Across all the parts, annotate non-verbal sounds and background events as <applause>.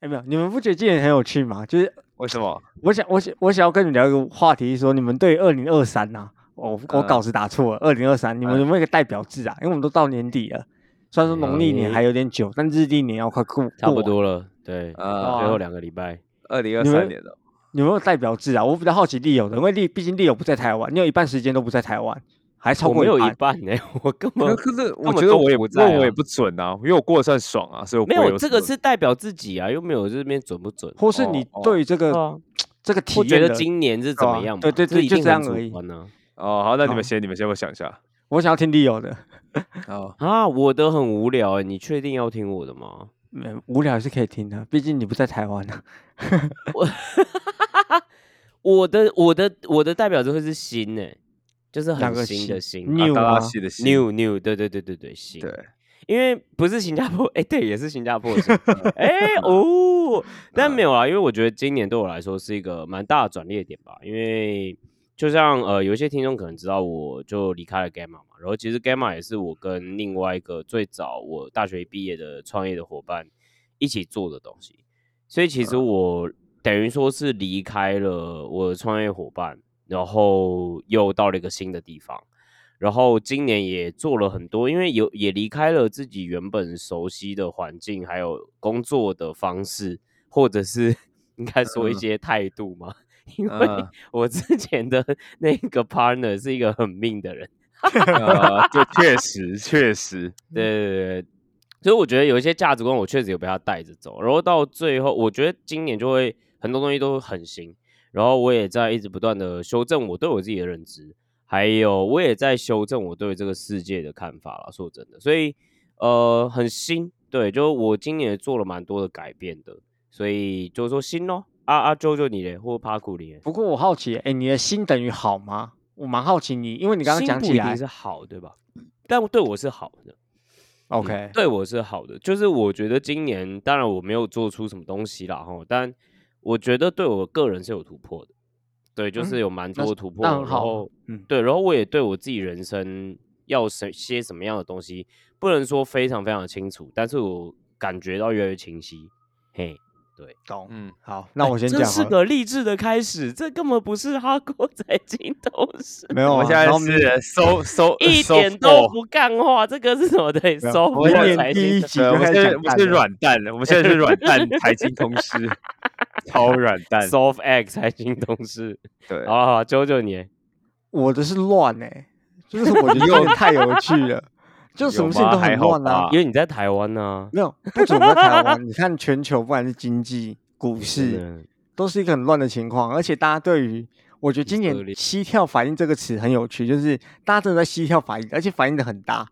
哎，没有，你们不觉得今年很有趣吗？就是为什么？<laughs> 我想，我想，我想要跟你聊一个话题，是说你们对二零二三呐，我我稿子打错了，二零二三，你们有没有一个代表字啊？因为我们都到年底了，虽然说农历年还有点久，但日历年要快过，差不多了。对，呃，最后两个礼拜，二零二三年了，有没有代表字啊？我比较好奇利友的，因为利毕竟利友不在台湾，你有一半时间都不在台湾。还超过一半呢，<laughs> 我根本可是我觉得我也不在，我也不准啊，因为我过得算爽啊，所以我没有这个是代表自己啊，又没有这边准不准，或是你对这个这个体验，觉得今年是怎么样？对对对，就这样而已呢。哦，好，那你们先，你们先，我想一下，我想要听利友的。哦啊，我的很无聊哎，你确定要听我的吗？没无聊是可以听的，毕竟你不在台湾呢。<laughs> 我我的我的我的代表就会是新哎。就是很新的新，new 啊，new new，对对对对对，新。对，因为不是新加坡，哎，对，也是新加坡的新。<laughs> 哎哦，<laughs> 但没有啊，因为我觉得今年对我来说是一个蛮大的转捩点吧。因为就像呃，有一些听众可能知道，我就离开了 Gamma 嘛，然后其实 Gamma 也是我跟另外一个最早我大学毕业的创业的伙伴一起做的东西，所以其实我等于说是离开了我的创业伙伴。然后又到了一个新的地方，然后今年也做了很多，因为有也离开了自己原本熟悉的环境，还有工作的方式，或者是 <laughs> 应该说一些态度嘛。因为 <laughs> 我之前的 <laughs> 那个 partner 是一个很命的人，这确实确实，对对对，所以我觉得有一些价值观，我确实有被他带着走。然后到最后，我觉得今年就会很多东西都很新。然后我也在一直不断的修正我对我自己的认知，还有我也在修正我对这个世界的看法了。说真的，所以呃很新，对，就我今年做了蛮多的改变的，所以就是说新咯。啊啊，舅舅你嘞，或帕库里。不过我好奇，哎，你的新等于好吗？我蛮好奇你，因为你刚刚讲起来是好，对吧？但对我是好的，OK，对我是好的，就是我觉得今年当然我没有做出什么东西啦，哈，但。我觉得对我个人是有突破的，对，就是有蛮多突破。然后，嗯，对，然后我也对我自己人生要什些什么样的东西，不能说非常非常清楚，但是我感觉到越来越清晰，嘿。对，懂，嗯，好，那我先讲。这是个励志的开始，这根本不是哈国财经都是。<laughs> 没有，我现在是收收一点都不干话，这个是什么对？收我年第一集就开始，我们是软蛋了，我们现在是软蛋财经通识，<laughs> <laughs> 超软蛋，soft egg 财经同事。对，好好，九九年，我的是乱哎，就是我觉得太有趣了。<laughs> 就什么事情都很乱啊，因为你在台湾呢。没有，不止在台湾，<laughs> 你看全球，不管是经济、股市，都是一个很乱的情况。而且大家对于，我觉得今年“膝跳反应”这个词很有趣，就是大家真的在膝跳反应，而且反应的很大。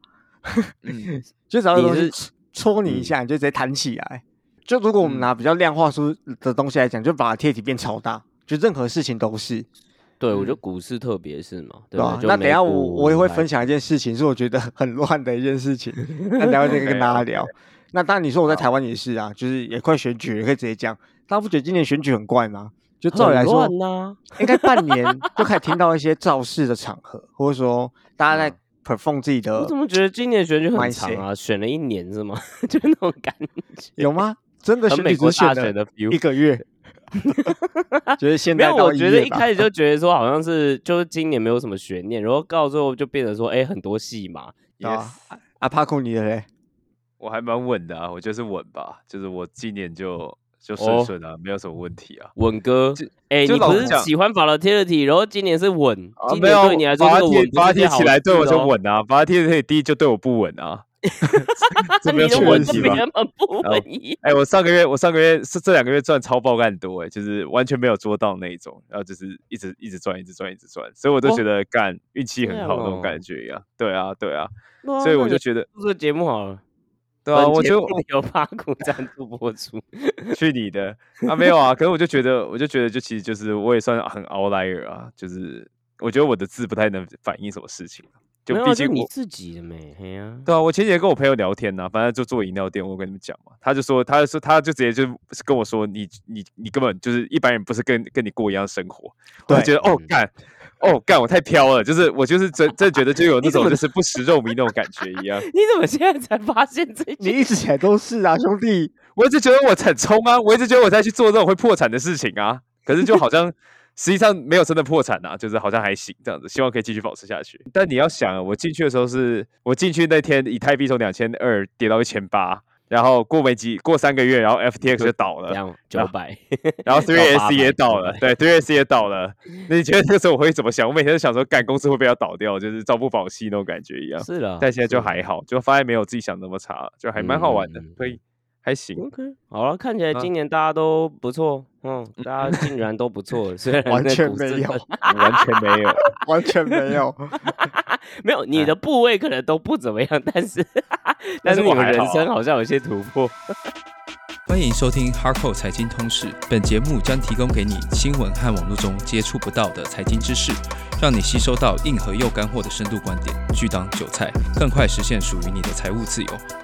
就只要东西戳你一下，你就直接弹起来。就如果我们拿比较量化书的东西来讲，就把贴体变超大，就任何事情都是。对，我觉得股市特别是嘛，对吧？那等下我我也会分享一件事情，是我觉得很乱的一件事情，那等下再跟大家聊。那当然你说我在台湾也是啊，就是也快选举，也可以直接讲。大家不觉得今年选举很怪吗？就照理来说，应该半年 <laughs> 就可以听到一些造势的场合，或者说大家在 perform 自己的。我怎么觉得今年选举很长啊？选了一年是吗？<laughs> 就那种感觉有吗？真的选举只选的一个月？<laughs> 就是现在没有，我觉得一开始就觉得说好像是就是今年没有什么悬念，然后到最后就变成说哎很多戏嘛。啊，阿帕库你的嘞？我还蛮稳的啊，我就是稳吧，就是我今年就就顺顺啊，没有什么问题啊。稳哥，哎，你不是喜欢法拉提的体，然后今年是稳，今年对你来说是稳，法拉提起来对我就稳啊，法拉提的体就对我不稳啊。<laughs> 这没有问题吧？哎，我上个月我上个月是这两个月赚超爆干多哎，就是完全没有做到那一种，然后就是一直一直赚，一直赚，一直赚，所以我都觉得干运气很好那种感觉一样。对啊，对啊，所以我就觉得这个节目好了。<laughs> 对啊，我就有八股赞助播出，<laughs> 去你的啊没有啊？可是我就觉得，我就觉得就其实就是我也算很 outlier 啊，就是我觉得我的字不太能反映什么事情。就毕竟你自己的没，对啊，我前几天跟我朋友聊天呢，反正就做饮料店，我跟你们讲嘛，他就说，他就说，他就直接就跟我说，你你你根本就是一般人，不是跟跟你过一样生活，我就觉得哦干，哦干，我太飘了，就是我就是真真觉得就有 <laughs> 那种就是不食肉糜那种感觉一样。<laughs> 你怎么现在才发现自己？你一直以来都是啊，兄弟，我一直觉得我很冲啊，我一直觉得我在去做这种会破产的事情啊，可是就好像实际上没有真的破产啊，就是好像还行这样子，希望可以继续保持下去。但你要想，我进去的时候是我进去那天，以太币从两千二跌到一千八。然后过没几过三个月，然后 FTX 就倒了，九百，然后 <laughs> Three S 也倒了，<laughs> 对，Three S 也倒了。那你觉得这个时候我会怎么想？我每天都想说，干公司会不会要倒掉，就是朝不保夕那种感觉一样。是的，但现在就还好，就发现没有自己想那么差，就还蛮好玩的，可以。还行，OK，好了，看起来今年大家都不错，嗯，大家竟然都不错，虽然完全没有，<laughs> 完全没有，<laughs> 完全没有，<laughs> 没有，你的部位可能都不怎么样，但是，但是我们人生好像有些突破。欢迎收听 Hardcore 财经通识，本节目将提供给你新闻和网络中接触不到的财经知识，让你吸收到硬核又干货的深度观点，拒当韭菜，更快实现属于你的财务自由。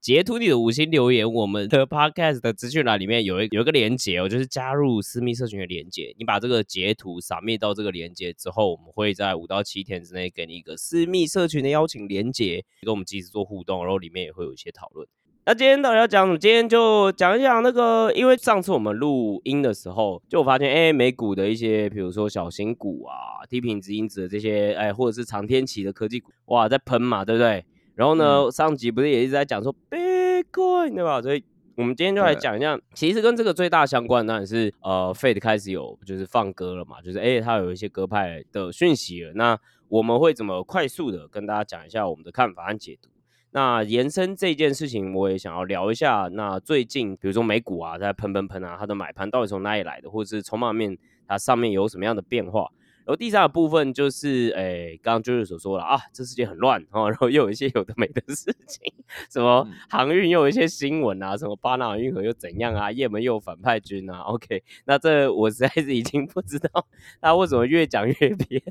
截图你的五星留言，我们的 podcast 的资讯栏里面有一有一个连接哦，就是加入私密社群的连接。你把这个截图扫灭到这个连接之后，我们会在五到七天之内给你一个私密社群的邀请连接，跟我们及时做互动，然后里面也会有一些讨论。那今天到底要讲什么？今天就讲一讲那个，因为上次我们录音的时候，就我发现哎，美股的一些，比如说小型股啊、低品质因子的这些，哎，或者是长天期的科技股，哇，在喷嘛，对不对？然后呢，上集不是也一直在讲说 Bitcoin 对吧？所以我们今天就来讲一下，其实跟这个最大相关当然是呃，Fed 开始有就是放歌了嘛，就是哎，它有一些歌派的讯息了。那我们会怎么快速的跟大家讲一下我们的看法和解读？那延伸这件事情，我也想要聊一下。那最近比如说美股啊，在喷喷喷啊，它的买盘到底从哪里来的，或者是筹码面它上面有什么样的变化？然后第三个部分就是，诶，刚刚就是所说了啊，这世界很乱哦，然后又有一些有的没的事情，什么航运又有一些新闻啊，什么巴拿马运河又怎样啊，也门又有反派军啊，OK，那这我实在是已经不知道他为什么越讲越偏，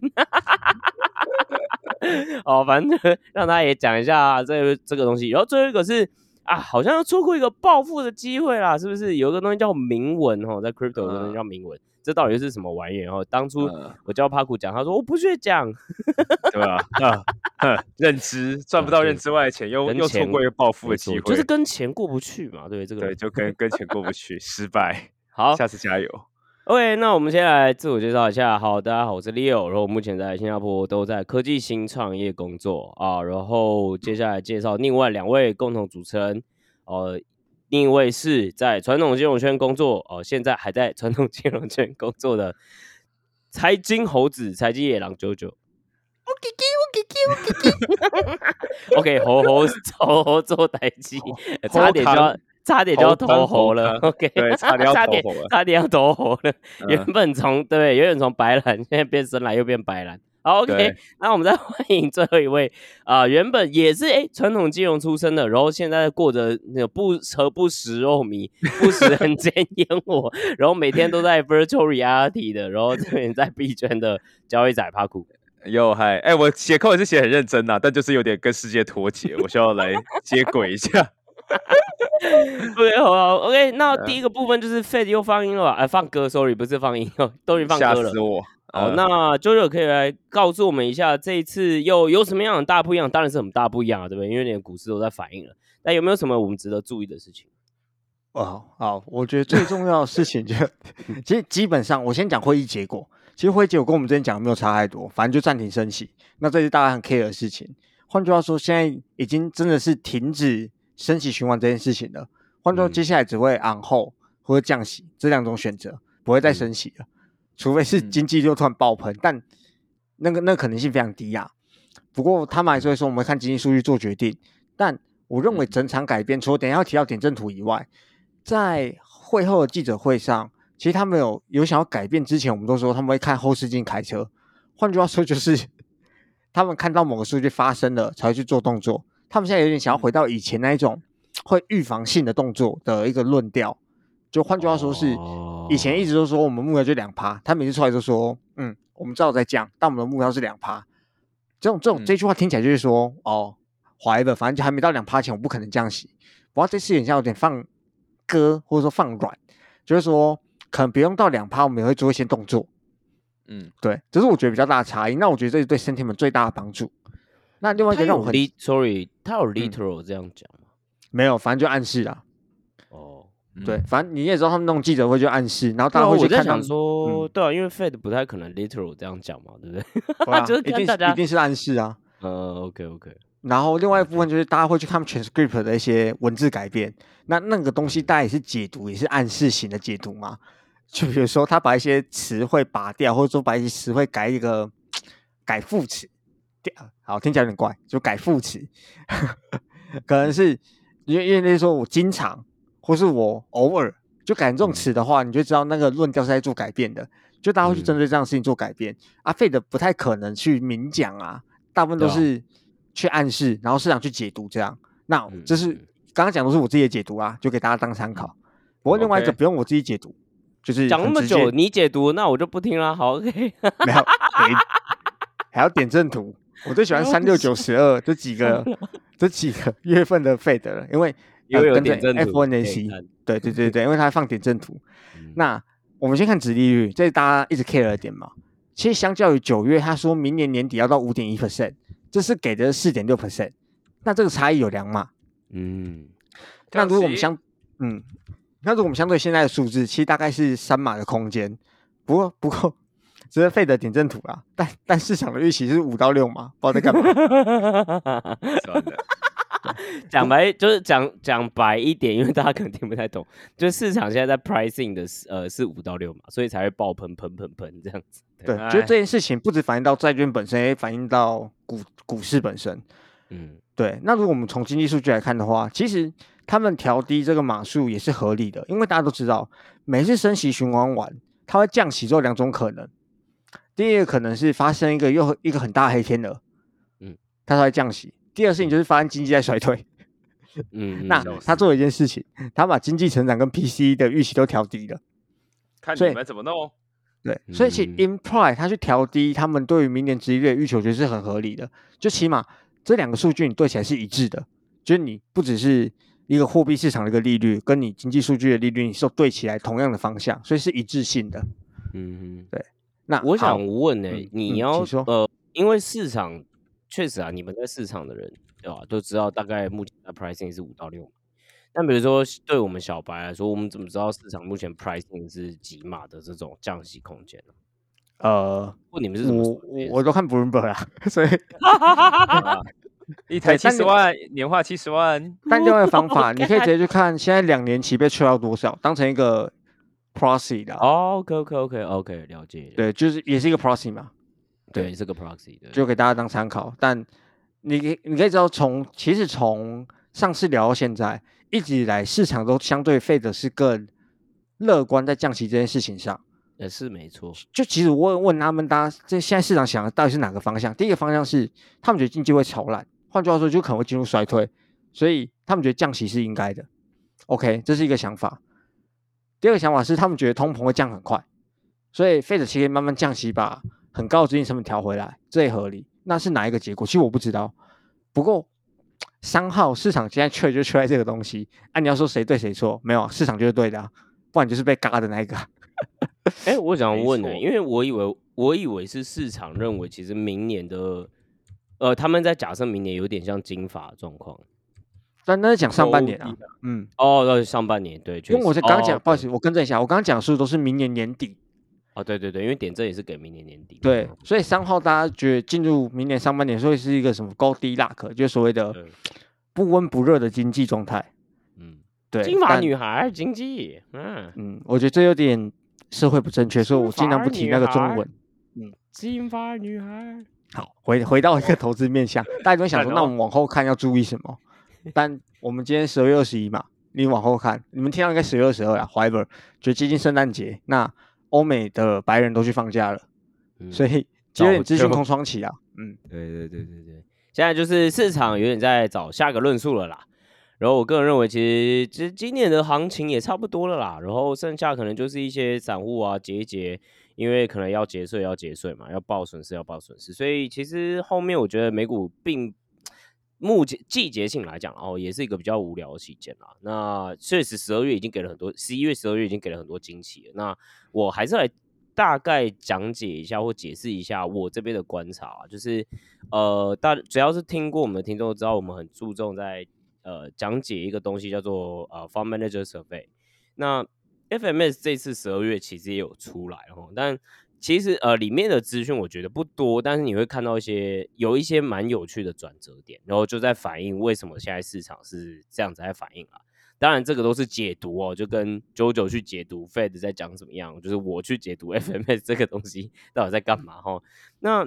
哦，反正让他也讲一下这这个东西。然后最后一个是啊，好像要错过一个暴富的机会啦，是不是？有一个东西叫铭文哦，在 Crypto 的东西叫铭文。这到底是什么玩意？然后当初我教帕库讲，他说我不屑讲，对吧？啊，认知赚不到认知外的钱，又又错过一个暴富的机会，就是跟钱过不去嘛。对，这个对，就跟跟钱过不去，失败。好，下次加油。OK，那我们先来自我介绍一下。好，大家好，我是 Leo，然后目前在新加坡都在科技新创业工作啊。然后接下来介绍另外两位共同主持人，呃。另一位是在传统金融圈工作，哦，现在还在传统金融圈工作的财经猴子、财经野狼九九。OK，猴猴猴猴做代机，差点就要差点就要投猴了。OK，差点差点差点要投猴了。原本从对，原本从白蓝，现在变深蓝，又变白蓝。好，OK，<laughs> 那我们再 <laughs> 欢迎最后一位啊，原本也是哎传统金融出身的，然后现在过着那不和不食肉糜、不食人间烟火，然后每天都在 Virtual Reality 的，然后这边在币圈的交易仔帕库。哟嗨，哎，我写扣也是写很认真呐，但就是有点跟世界脱节，我需要来接轨一下。<laughs> OK，好，OK，那第一个部分就是 Fed 又放音了吧？哎，放歌，Sorry，不是放音哦，都已经放歌了。吓死我！好，那 JoJo 可以来告诉我们一下，这一次又有什么样的大不一样？当然是很大不一样啊，对不对？因为连股市都在反应了。那有没有什么我们值得注意的事情？哦，好，我觉得最重要的事情就，<laughs> 其实基本上我先讲会议结果。其实会议结果跟我们之前讲的没有差太多，反正就暂停升息。那这是大家很 care 的事情。换句话说，现在已经真的是停止升息循环这件事情了。换句话说，接下来只会昂后或者降息这两种选择，不会再升息了。除非是经济就突然爆棚，但那个那可能性非常低呀。不过他们还是会说，我们看经济数据做决定。但我认为整场改变，除了等下要提到点阵图以外，在会后的记者会上，其实他们有有想要改变之前，我们都说他们会看后视镜开车。换句话说，就是 <laughs> 他们看到某个数据发生了，才会去做动作。他们现在有点想要回到以前那一种会预防性的动作的一个论调。就换句话说是。以前一直都说我们目标就两趴，他每次出来都说，嗯，我们知道在降，但我们的目标是两趴。这种这种这句话听起来就是说，哦，怀的，反正就还没到两趴前，我不可能降息。不过这次好像有点放割，或者说放软，就是说可能不用到两趴，我们也会做一些动作。嗯，对，这是我觉得比较大的差异。那我觉得这是对身体们最大的帮助。那另外一个让我很，sorry，他有 literal 这样讲吗？没有，反正就暗示啊。哦，对，反正你也知道他们那种记者会就暗示，然后大家会去看。想说，对啊，因为 Fed 不太可能 literal 这样讲嘛，对不对？<laughs> <laughs> 就是一定一定是暗示啊。呃，OK OK。然后另外一部分就是大家会去看 transcript 的一些文字改变，那那个东西大家也是解读，也是暗示型的解读嘛。就比如说，他把一些词汇拔掉，或者说把一些词汇改一个改副词，好听起来有点怪，就改副词，<laughs> 可能是因为因为那时候我经常，或是我偶尔就改这种词的话，你就知道那个论调是在做改变的，就大家会去针对这样的事情做改变。阿费的不太可能去明讲啊，大部分都是去暗示，然后市场去解读这样。那这是刚刚讲都是我自己的解读啊，就给大家当参考。不过另外一个不用我自己解读。就是讲那么久，你解读，那我就不听了。好，OK。<laughs> 没有，还要点阵图。我最喜欢三六九十二这几个 <laughs> 这几个月份的费德了，因为有有点阵图。F1AC，对对对对，因为它放点阵图。那我们先看殖利率，这是大家一直 care 的点嘛。其实相较于九月，他说明年年底要到五点一 percent，这是给的四点六 percent。那这个差异有两码。嗯。那如果我们相嗯。那如果我们相对现在的数字，其实大概是三码的空间，不过不过只是费的点阵图啦，但但市场的预期是五到六码，不知道在干嘛。<laughs> <laughs> 讲白就是讲讲白一点，因为大家可能听不太懂，就是市场现在在 pricing 的呃是五到六嘛，所以才会爆喷喷喷喷这样子。对，就这件事情不止反映到债券本身，也反映到股股市本身。嗯，对。那如果我们从经济数据来看的话，其实。他们调低这个码数也是合理的，因为大家都知道，每次升息循环完，它会降息，只有两种可能。第一个可能是发生一个又一个很大黑天鹅，嗯，它才会降息。第二事情就是发现经济在衰退，嗯，<laughs> 那他做了一件事情，他把经济成长跟 PC 的预期都调低了。看你们怎么弄。对，所以其 imply 他去调低他们对于明年职业的预期，我觉得是很合理的。就起码这两个数据你对起来是一致的，就是你不只是。一个货币市场的一个利率，跟你经济数据的利率你是对起来同样的方向，所以是一致性的。嗯，对。那我想问呢，你要呃，因为市场确实啊，你们在市场的人对吧，都知道大概目前的 pricing 是五到六。但比如说对我们小白来说，我们怎么知道市场目前 pricing 是几码的这种降息空间呢？呃，问你们是怎么？我我都看 Bloomberg 啊，所以。<laughs> 一台七十万，年化七十万。<laughs> 但另外一个方法，你可以直接去看现在两年期被吹到多少，当成一个 proxy 的。OK OK OK OK，了解。对，就是也是一个 proxy 嘛。对，是个 proxy 的，就给大家当参考。但你你可以知道，从其实从上次聊到现在，一直以来市场都相对费的是更乐观在降息这件事情上。也是没错。就其实问问他们，大家这现在市场想的到底是哪个方向？第一个方向是他们觉得经济会超烂。换句话说，就可能会进入衰退，所以他们觉得降息是应该的。OK，这是一个想法。第二个想法是，他们觉得通膨会降很快，所以费者其实慢慢降息，把很高的资金成本调回来，这也合理。那是哪一个结果？其实我不知道。不过三号市场现在缺就缺在这个东西。啊，你要说谁对谁错？没有，市场就是对的，不然就是被嘎的那一个。<laughs> 哎，我想问呢，因为我以为我以为是市场认为，其实明年的。呃，他们在假设明年有点像金发状况，但那是讲上半年啊，嗯，哦，那是上半年，对，因为我是刚讲，不好意思，我更正一下，我刚刚讲的数都是明年年底，哦，对对对，因为点阵也是给明年年底，对，所以三号大家觉得进入明年上半年，所以是一个什么高低拉克，就是所谓的不温不热的经济状态，嗯，对，金发女孩经济，嗯。嗯，我觉得这有点社会不正确，所以我尽量不提那个中文，嗯，金发女孩。好，回回到一个投资面向，大家都想说，那我们往后看要注意什么？<laughs> 但我们今天十二月二十一嘛，你往后看，你们听到应该十月二十二啦 However，就接近圣诞节，那欧美的白人都去放假了，所以 <laughs> 有点资讯空窗期啊。嗯，对对对对对，现在就是市场有点在找下个论述了啦。然后我个人认为，其实其实今年的行情也差不多了啦。然后剩下可能就是一些散户啊结一结，因为可能要结税要结税嘛，要报损失要报损失。所以其实后面我觉得美股并目前季节性来讲哦，也是一个比较无聊的期间啦。那确实十二月已经给了很多，十一月十二月已经给了很多惊喜了。那我还是来大概讲解一下或解释一下我这边的观察，就是呃大只要是听过我们的听众都知道，我们很注重在。呃，讲解一个东西叫做呃，Fund Manager Survey。那 FMS 这次十二月其实也有出来哦，但其实呃里面的资讯我觉得不多，但是你会看到一些有一些蛮有趣的转折点，然后就在反映为什么现在市场是这样子在反应啊。当然这个都是解读哦，就跟 Jojo 去解读 Fed 在讲怎么样，就是我去解读 <laughs> FMS 这个东西到底在干嘛哈。那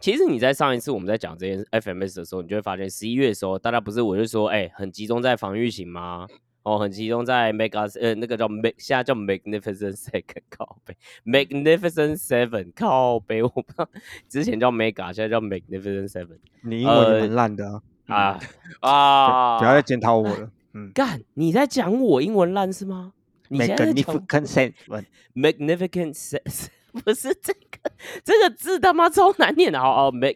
其实你在上一次我们在讲这件 FMS 的时候，你就会发现十一月的时候，大家不是我就说，哎，很集中在防御型吗？哦，很集中在 Mega 呃那个叫 Mag，现在叫 Magnificent Second 靠背，Magnificent Seven 靠背，我不知道之前叫 Mega，现在叫 Magnificent Seven。你英文很烂的啊啊！不要再检讨我了。嗯，干，你在讲我英文烂是吗？Magnificent Seven，Magnificent Seven。不是这个，这个字他妈超难念的。好哦，Mac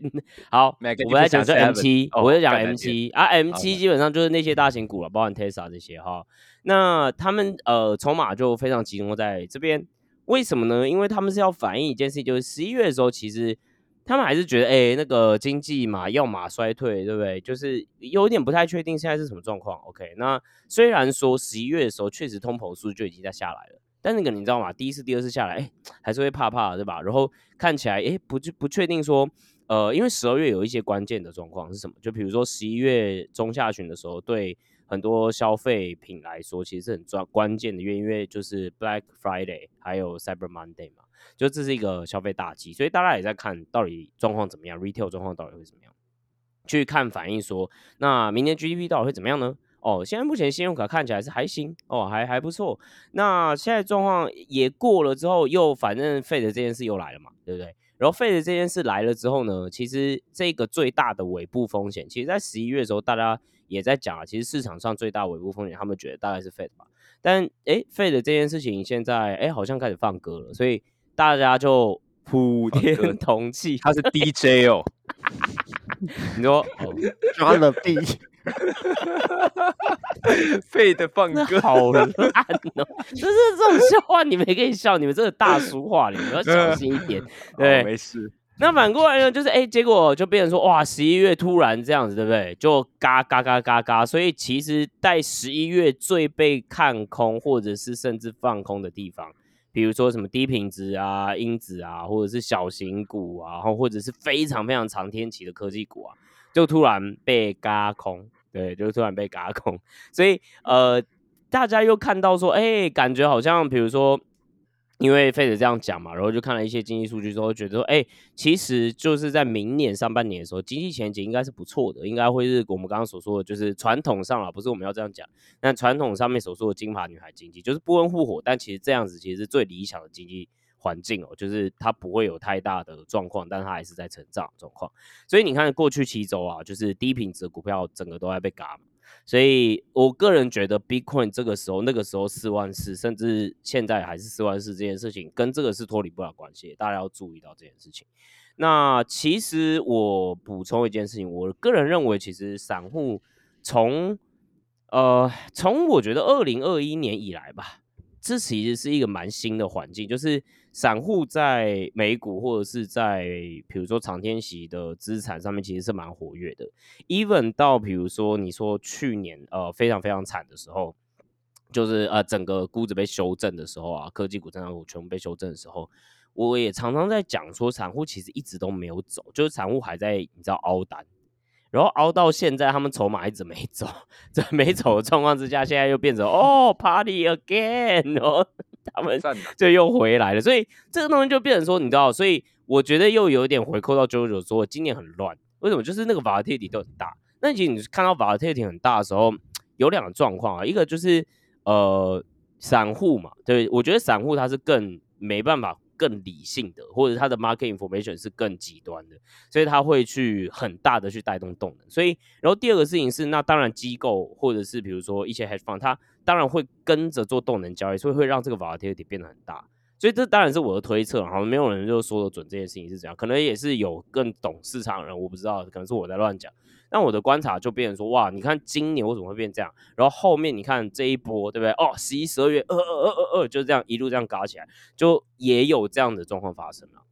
好，我们来讲这 M 七，我就讲 M 七啊，M 七基本上就是那些大型股了，包含 Tesla 这些哈。那他们呃筹码就非常集中在这边，为什么呢？因为他们是要反映一件事情，就是十一月的时候，其实他们还是觉得，哎，那个经济嘛要马衰退，对不对？就是有点不太确定现在是什么状况。OK，那虽然说十一月的时候确实通膨数就已经在下来了。但那个你知道吗？第一次、第二次下来，哎，还是会怕怕，对吧？然后看起来，哎，不就不确定说，呃，因为十二月有一些关键的状况是什么？就比如说十一月中下旬的时候，对很多消费品来说，其实是很关关键的，因为因为就是 Black Friday 还有 Cyber Monday 嘛，就这是一个消费大忌，所以大家也在看到底状况怎么样，Retail 状况到底会怎么样，去看反映说，那明年 GDP 到底会怎么样呢？哦，现在目前信用卡看起来是还行哦，还还不错。那现在状况也过了之后，又反正费的这件事又来了嘛，对不对？然后费的这件事来了之后呢，其实这个最大的尾部风险，其实在十一月的时候，大家也在讲啊，其实市场上最大尾部风险，他们觉得大概是费的吧。但哎，费的这件事情现在哎好像开始放歌了，所以大家就普天同庆，他是 DJ 哦，<laughs> 你说 <laughs> 抓了 B。<laughs> <laughs> 废的放歌好烂哦！<laughs> 就是这种笑话，你们也可以笑，你们这个大俗话，你们要小心一点。<laughs> 对，没事。那反过来呢，就是哎，结果就变成说，哇，十一月突然这样子，对不对？就嘎嘎嘎嘎嘎。所以其实，在十一月最被看空，或者是甚至放空的地方，比如说什么低品质啊、因子啊，或者是小型股啊，然后或者是非常非常长天期的科技股啊。就突然被嘎空，对，就突然被嘎空，所以呃，大家又看到说，哎，感觉好像，比如说，因为费德这样讲嘛，然后就看了一些经济数据之后，觉得说，哎，其实就是在明年上半年的时候，经济前景应该是不错的，应该会是我们刚刚所说的，就是传统上啊，不是我们要这样讲，那传统上面所说的金发女孩经济，就是不温不火，但其实这样子其实是最理想的经济。环境哦，就是它不会有太大的状况，但它还是在成长状况。所以你看过去七周啊，就是低品质股票整个都在被嘎。所以我个人觉得，Bitcoin 这个时候、那个时候四万四，甚至现在还是四万四这件事情，跟这个是脱离不了关系。大家要注意到这件事情。那其实我补充一件事情，我个人认为，其实散户从呃从我觉得二零二一年以来吧。这其实是一个蛮新的环境，就是散户在美股或者是在比如说长天喜的资产上面，其实是蛮活跃的。even 到比如说你说去年呃非常非常惨的时候，就是呃整个估值被修正的时候啊，科技股、成长股全部被修正的时候，我也常常在讲说，散户其实一直都没有走，就是散户还在你知道凹单。然后熬到现在，他们筹码一直没走，<laughs> 在没走的状况之下，现在又变成哦，party again 哦，他们就又回来了。所以这个东西就变成说，你知道，所以我觉得又有点回扣到九九说，今年很乱，为什么？就是那个 volatility 都很大。那其实你看到 volatility 很大的时候，有两个状况啊，一个就是呃，散户嘛，对，我觉得散户他是更没办法更理性的，或者它的 market information 是更极端的，所以它会去很大的去带动动能。所以，然后第二个事情是，那当然机构或者是比如说一些 hedge fund，它当然会跟着做动能交易，所以会让这个 volatility 变得很大。所以这当然是我的推测，好像没有人就说的准这件事情是怎样，可能也是有更懂市场人，我不知道，可能是我在乱讲。那我的观察就变成说，哇，你看今年为什么会变这样？然后后面你看这一波，对不对？哦，十一、十二月，二、二、二、二、二，就这样一路这样搞起来，就也有这样的状况发生了。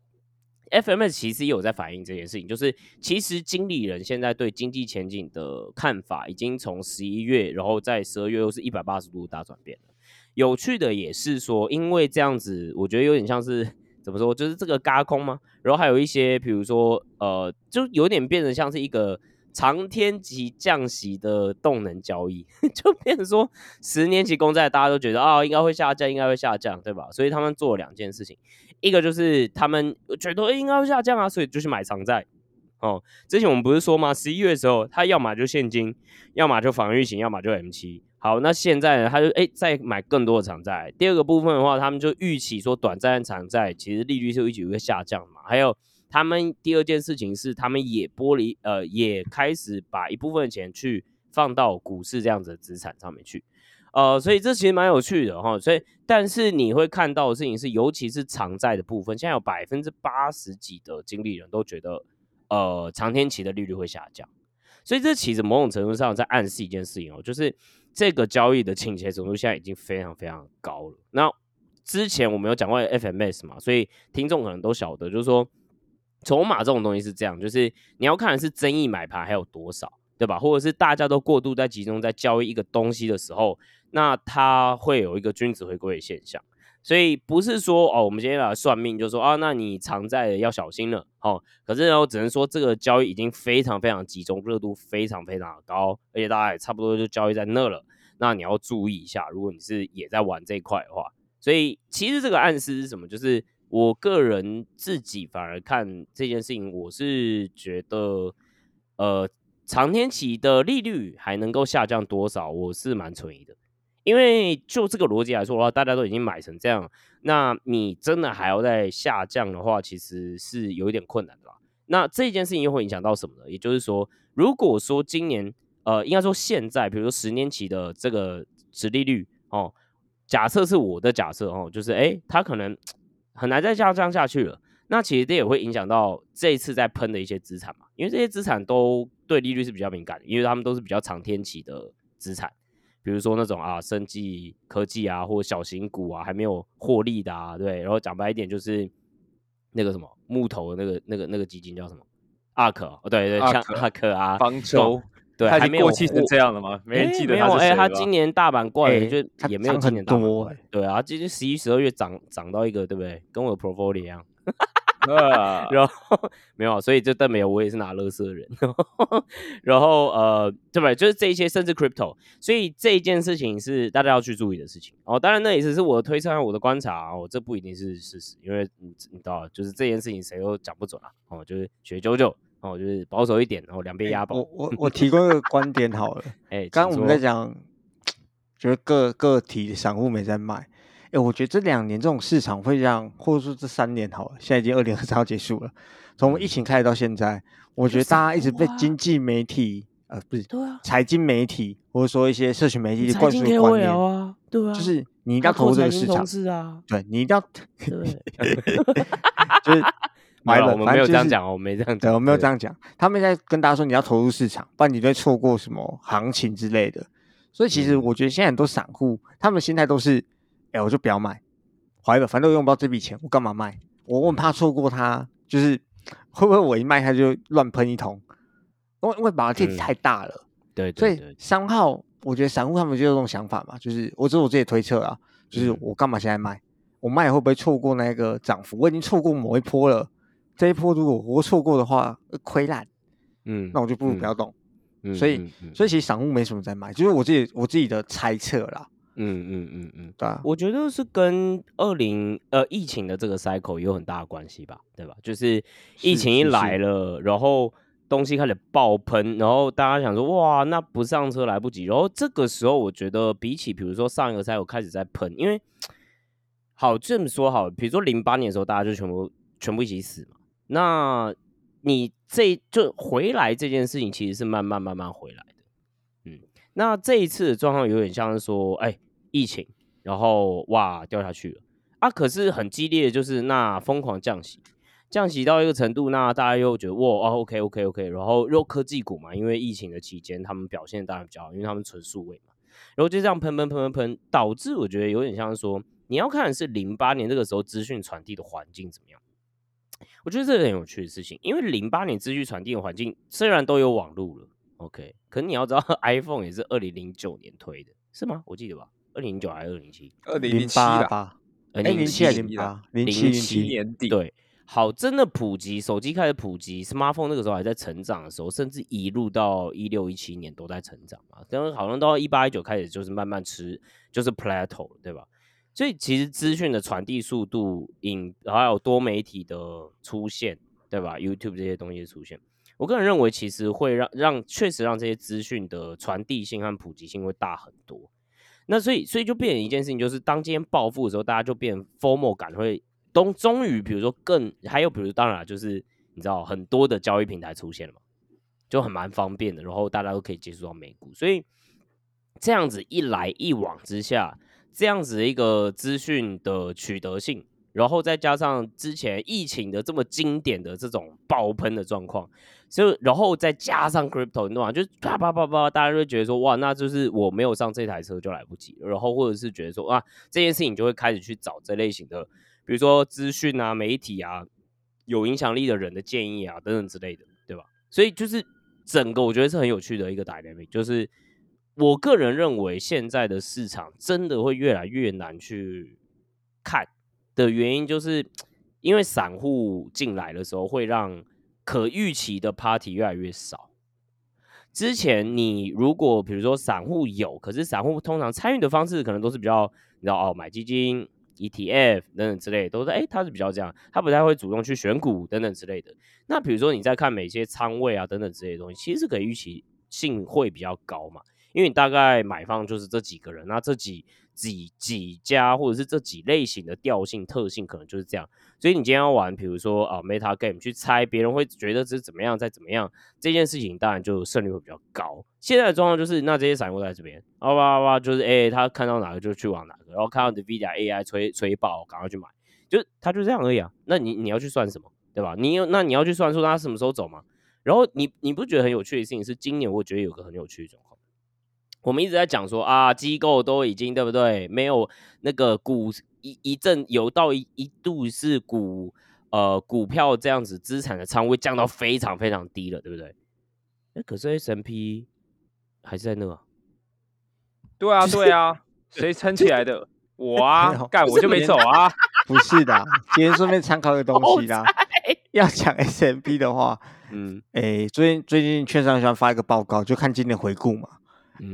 FMS 其实也有在反映这件事情，就是其实经理人现在对经济前景的看法，已经从十一月，然后在十二月又是一百八十度大转变了。有趣的也是说，因为这样子，我觉得有点像是怎么说，就是这个嘎空吗？然后还有一些，比如说，呃，就有点变得像是一个。长天级降息的动能交易，<laughs> 就变成说十年期公债大家都觉得啊应该会下降，应该会下降，对吧？所以他们做了两件事情，一个就是他们觉得应该会下降啊，所以就去买长债。哦，之前我们不是说吗？十一月的时候，他要么就现金，要么就防御型，要么就 M 七。好，那现在呢，他就哎再买更多的长债。第二个部分的话，他们就预期说短债、长债其实利率是一直会下降嘛，还有。他们第二件事情是，他们也剥离，呃，也开始把一部分钱去放到股市这样子的资产上面去，呃，所以这其实蛮有趣的哈。所以，但是你会看到的事情是，尤其是长债的部分，现在有百分之八十几的经理人都觉得，呃，长天期的利率会下降。所以这其实某种程度上在暗示一件事情哦，就是这个交易的倾斜程度现在已经非常非常高了。那之前我们有讲过 FMS 嘛，所以听众可能都晓得，就是说。筹码这种东西是这样，就是你要看的是争议买盘还有多少，对吧？或者是大家都过度在集中在交易一个东西的时候，那它会有一个君子回归的现象。所以不是说哦，我们今天来算命就说啊，那你常在要小心了哦。可是呢，我只能说这个交易已经非常非常集中，热度非常非常的高，而且大家也差不多就交易在那了。那你要注意一下，如果你是也在玩这一块的话，所以其实这个暗示是什么？就是。我个人自己反而看这件事情，我是觉得，呃，长天期的利率还能够下降多少，我是蛮存疑的。因为就这个逻辑来说的话，大家都已经买成这样，那你真的还要再下降的话，其实是有一点困难的啦。那这件事情又会影响到什么呢？也就是说，如果说今年，呃，应该说现在，比如说十年期的这个值利率哦，假设是我的假设哦，就是哎，它可能。很难再像这样下去了，那其实这也会影响到这一次在喷的一些资产嘛，因为这些资产都对利率是比较敏感的，因为他们都是比较长天期的资产，比如说那种啊，生技科技啊，或小型股啊，还没有获利的啊，对，然后讲白一点就是那个什么木头的那个那个那个基金叫什么阿克哦，对对，像阿克啊，方舟。对，还没过气成这样了吗？没人记得他是谁哎，他今年大板怪就也没有今年多。对啊，今年十一、十二月涨涨到一个，对不对？跟我的 portfolio 一样。<laughs> 然后没有，所以就但没有我也是拿乐色人。<laughs> 然后呃，对不对？就是这一些，甚至 crypto。所以这一件事情是大家要去注意的事情。哦，当然那也只是我的推测和我的观察哦，这不一定是事实，因为你你知道，就是这件事情谁都讲不准啊。哦，就是学九九。哦，就是保守一点，然后两边押宝。我我我提供一个观点好了，<laughs> 哎，刚刚我们在讲，就是个个体散户没在卖，哎，我觉得这两年这种市场会让，或者说这三年好了，现在已经二零二三要结束了，从疫情开始到现在，我觉得大家一直被经济媒体，呃，不是，对啊，财经媒体或者说一些社群媒体灌输观念啊，对啊，就是你一定要投入这个市场，啊，对你一定要，对，<laughs> 就是。<laughs> 买了，我们没有这样讲哦，我没这样讲，我没有这样讲。他们在跟大家说你要投入市场，不然你会错过什么行情之类的。所以其实我觉得现在很多散户，他们心态都是，哎，我就不要卖，怀了，反正我用不到这笔钱，我干嘛卖？我很怕错过它，就是 <laughs> 会不会我一卖它就乱喷一通？因为因为把它体太大了，对，所以三号，我觉得散户他们就有这种想法嘛，就是我只是我自己推测啊，就是我干嘛现在卖？我卖会不会错过那个涨幅？我已经错过某一波了。这一波如果我错过的话，亏烂，嗯，那我就不如不要动。所以，所以其实散户没什么在买，就是我自己我自己的猜测啦。嗯嗯嗯嗯，对啊，我觉得是跟二零呃疫情的这个 cycle 有很大的关系吧，对吧？就是疫情一来了，然后东西开始爆喷，然后大家想说哇，那不上车来不及。然后这个时候，我觉得比起比如说上一个 cycle 开始在喷，因为。好这么说好，比如说零八年的时候，大家就全部全部一起死嘛。那你这就回来这件事情，其实是慢慢慢慢回来的。嗯，那这一次的状况有点像是说，哎，疫情，然后哇掉下去了啊，可是很激烈就是那疯狂降息。降息到一个程度，那大家又觉得哇哦，OK OK OK，然后又科技股嘛，因为疫情的期间，他们表现当然比较好，因为他们纯数位嘛，然后就这样喷喷喷喷喷，导致我觉得有点像是说，你要看是零八年这个时候资讯传递的环境怎么样。我觉得这是很有趣的事情，因为零八年资讯传递的环境虽然都有网络了，OK，可你要知道 <laughs> iPhone 也是二零零九年推的，是吗？我记得吧，二零零九还是二零零七？二零零八吧，零七还是零八？零七零七年底对。好，真的普及，手机开始普及，smartphone 那个时候还在成长的时候，甚至一路到一六一七年都在成长嘛。然后好像到一八一九开始就是慢慢吃，就是 plateau，对吧？所以其实资讯的传递速度，影还有多媒体的出现，对吧？YouTube 这些东西的出现，我个人认为其实会让让确实让这些资讯的传递性和普及性会大很多。那所以所以就变成一件事情，就是当今天暴富的时候，大家就变 formal 感会。终终于，比如说更还有，比如当然就是你知道很多的交易平台出现了嘛，就很蛮方便的，然后大家都可以接触到美股，所以这样子一来一往之下，这样子的一个资讯的取得性，然后再加上之前疫情的这么经典的这种爆喷的状况，所以然后再加上 crypto，你懂吗？就啪啪啪啪，大家就觉得说哇，那就是我没有上这台车就来不及，然后或者是觉得说哇，这件事情就会开始去找这类型的。比如说资讯啊、媒体啊、有影响力的人的建议啊等等之类的，对吧？所以就是整个我觉得是很有趣的一个 dynamic，就是我个人认为现在的市场真的会越来越难去看的原因，就是因为散户进来的时候会让可预期的 party 越来越少。之前你如果比如说散户有，可是散户通常参与的方式可能都是比较你知道哦，买基金。ETF 等等之类，都是哎，他是比较这样，他不太会主动去选股等等之类的。那比如说你在看每些仓位啊等等之类的东西，其实是可以预期性会比较高嘛，因为你大概买方就是这几个人，那这几几几家或者是这几类型的调性特性可能就是这样。所以你今天要玩，比如说啊，Meta Game 去猜别人会觉得这是怎么样，再怎么样，这件事情当然就胜率会比较高。现在的状况就是，那这些散户在这边，哇哇哇，就是哎，他看到哪个就去往哪个，然后看到 Nvidia AI 吹吹爆，赶快去买，就他就这样而已啊。那你你要去算什么，对吧？你有那你要去算说他什么时候走吗？然后你你不觉得很有趣的事情是，今年我觉得有个很有趣的状况，我们一直在讲说啊，机构都已经对不对？没有那个股。一一阵有到一一度是股呃股票这样子资产的仓位降到非常非常低了，对不对？哎，可是 S M P 还是在那。对啊，对啊，谁撑起来的？<laughs> 我啊，干我就没走啊。<laughs> 不是的，今天顺便参考个东西啦。要讲 S M P 的话，嗯，哎，最近最近券商喜欢发一个报告，就看今年回顾嘛。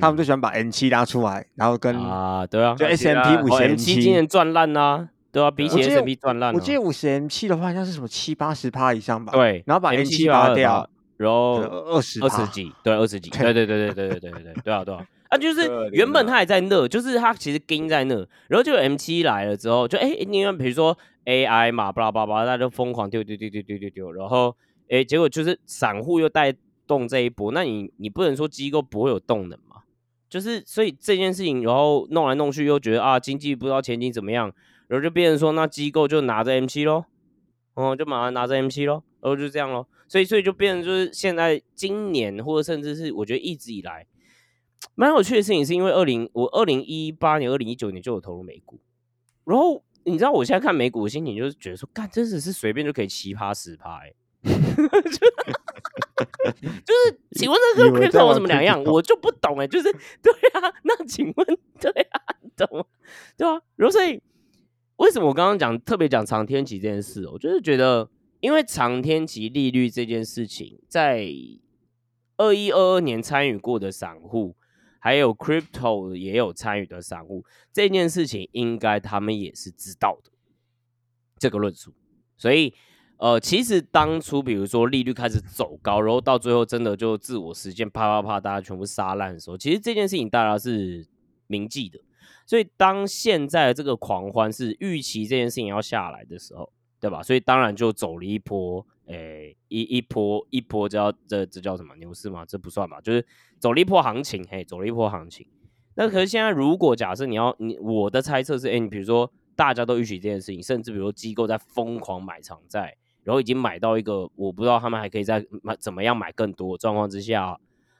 他们就喜欢把 N 七拉出来，然后跟啊，对啊，就 S M P 五十 M 七今年赚烂啦，对啊，比起 S M P 赚烂。我记得五十 M 七的话，应该是什么七八十趴以上吧？对，然后把 N 七拔掉，然后二十二十几，对，二十几，对对对对对对对对对啊对啊，啊就是原本他还在那，就是他其实跟在那，然后就 M 七来了之后，就哎，因为比如说 A I 嘛，巴拉巴拉，大家就疯狂丢丢丢丢丢丢丢，然后哎，结果就是散户又带动这一波，那你你不能说机构不会有动能嘛。就是，所以这件事情，然后弄来弄去，又觉得啊，经济不知道前景怎么样，然后就变成说，那机构就拿着 M 七喽，哦，就马上拿着 M 七喽，然后就这样喽，所以，所以就变成就是现在今年，或者甚至是我觉得一直以来蛮有趣的事情，是因为二零我二零一八年、二零一九年就有投入美股，然后你知道我现在看美股的心情，就是觉得说，干，真的是随便就可以奇葩十趴，<laughs> <laughs> 是，请问这跟 crypto 有什么两样？我就不懂哎。就是，对啊，那请问，对啊，懂吗？对啊。然后所以，为什么我刚刚讲特别讲长天期这件事？我就是觉得，因为长天期利率这件事情，在二一二二年参与过的散户，还有 crypto 也有参与的散户，这件事情应该他们也是知道的这个论述，所以。呃，其实当初比如说利率开始走高，然后到最后真的就自我实现，啪啪啪，大家全部杀烂的时候，其实这件事情大家是铭记的。所以当现在这个狂欢是预期这件事情要下来的时候，对吧？所以当然就走了一波，诶，一一波一波叫这这叫什么牛市吗？这不算吧，就是走了一波行情，嘿，走了一波行情。那可是现在如果假设你要你我的猜测是，哎，你比如说大家都预期这件事情，甚至比如说机构在疯狂买长债，然后已经买到一个我不知道他们还可以再买怎么样买更多状况之下。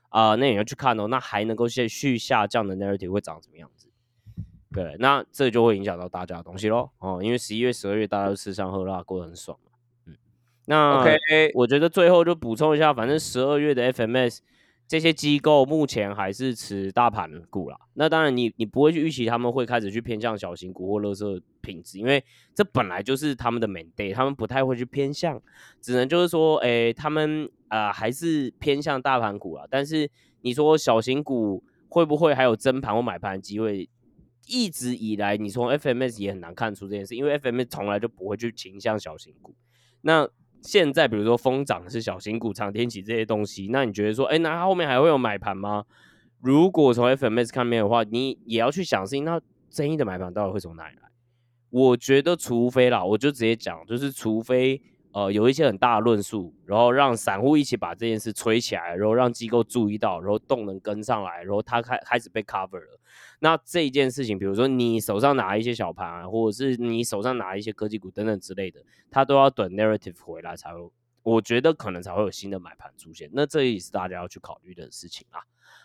啊，那你要去看哦，那还能够继续下降的 narrative 会长什么样子？对，那这就会影响到大家的东西喽。哦，因为十一月、十二月大家都吃香喝辣，过得很爽嘛。嗯，那 OK，我觉得最后就补充一下，反正十二月的 FMS。这些机构目前还是持大盘股啦。那当然，你你不会去预期他们会开始去偏向小型股或乐色品质，因为这本来就是他们的 mandate，他们不太会去偏向，只能就是说，哎，他们啊还是偏向大盘股啦。但是你说小型股会不会还有增盘或买盘机会？一直以来，你从 FMS 也很难看出这件事，因为 FMS 从来就不会去倾向小型股。那现在比如说疯涨是小型股、长天启这些东西，那你觉得说，哎，那它后面还会有买盘吗？如果从 FMS 看面的话，你也要去想，是那争议的买盘到底会从哪里来？我觉得，除非啦，我就直接讲，就是除非呃有一些很大的论述，然后让散户一起把这件事吹起来，然后让机构注意到，然后动能跟上来，然后它开开始被 cover 了。那这一件事情，比如说你手上拿一些小盘啊，或者是你手上拿一些科技股等等之类的，它都要等 narrative 回来才会，我觉得可能才会有新的买盘出现。那这也是大家要去考虑的事情啊。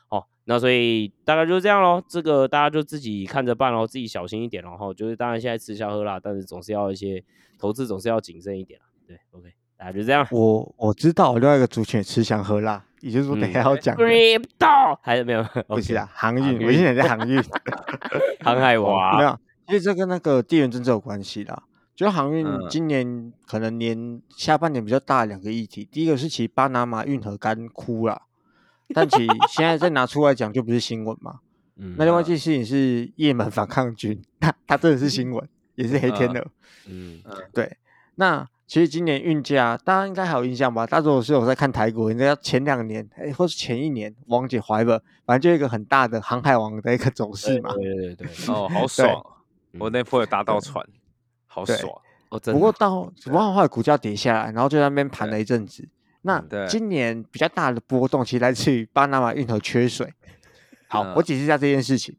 哦，那所以大概就是这样咯，这个大家就自己看着办咯，自己小心一点。然后就是当然现在吃香喝辣，但是总是要一些投资，总是要谨慎一点对，OK。大家就这样。我我知道另外一个族群也吃香喝辣，也就是说等下要讲。Crypto 还是没有？不是啊，航运。我现在在航运，<laughs> 航海王。<laughs> 没有，因为这跟那个地缘政治有关系啦。就航运今年可能年下半年比较大两个议题，第一个是其巴拿马运河干枯了，但其现在再拿出来讲就不是新闻嘛。<laughs> 嗯。那另外一件事情是也门反抗军，它它真的是新闻，也是黑天鹅。嗯。对，那。其实今年运价，大家应该还有印象吧？大家如果是有在看台股，应该要前两年，哎，或是前一年，王姐怀了，反正就一个很大的航海王的一个走势嘛。对对对，<laughs> 哦，好爽！我那波有搭到船，好爽。不过到万后来股价跌下来，然后就在那边盘了一阵子。那今年比较大的波动，其实来自于巴拿马运河缺水。好，我解释一下这件事情，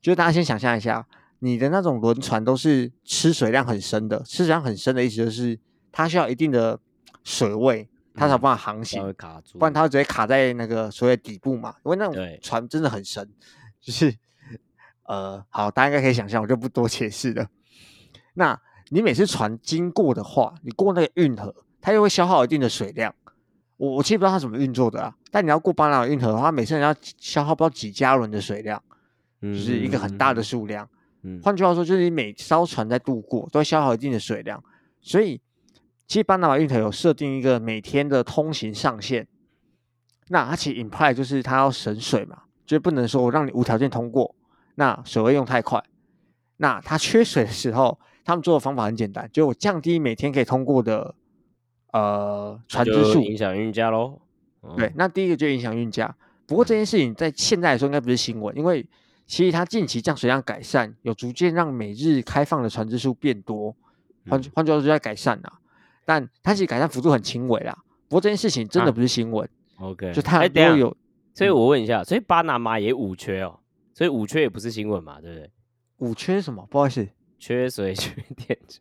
就是大家先想象一下，你的那种轮船都是吃水量很深的，吃水量很深的意思就是。它需要一定的水位，它才有办法航行，不然它会直接卡在那个所谓底部嘛。因为那种船真的很深，就是呃，好，大家应该可以想象，我就不多解释了。那你每次船经过的话，你过那个运河，它又会消耗一定的水量。我我其实不知道它怎么运作的啊，但你要过巴拿马运河的话，每次你要消耗不知道几加仑的水量，就是一个很大的数量。换句话说，就是你每艘船在渡过，都会消耗一定的水量，所以。其实巴拿马运河有设定一个每天的通行上限，那它其实 imply 就是它要省水嘛，就不能说我让你无条件通过，那水位用太快。那它缺水的时候，他们做的方法很简单，就我降低每天可以通过的呃船只数，影响运价喽。对，那第一个就影响运价。不过这件事情在现在来说应该不是新闻，因为其实它近期降水量改善，有逐渐让每日开放的船只数变多，换换句话说在改善啊。但它其实改善幅度很轻微啦，不过这件事情真的不是新闻。OK，就它都有，所以我问一下，所以巴拿马也五缺哦，所以五缺也不是新闻嘛，对不对？五缺什么？不好意思，<laughs> 缺水、缺电、缺……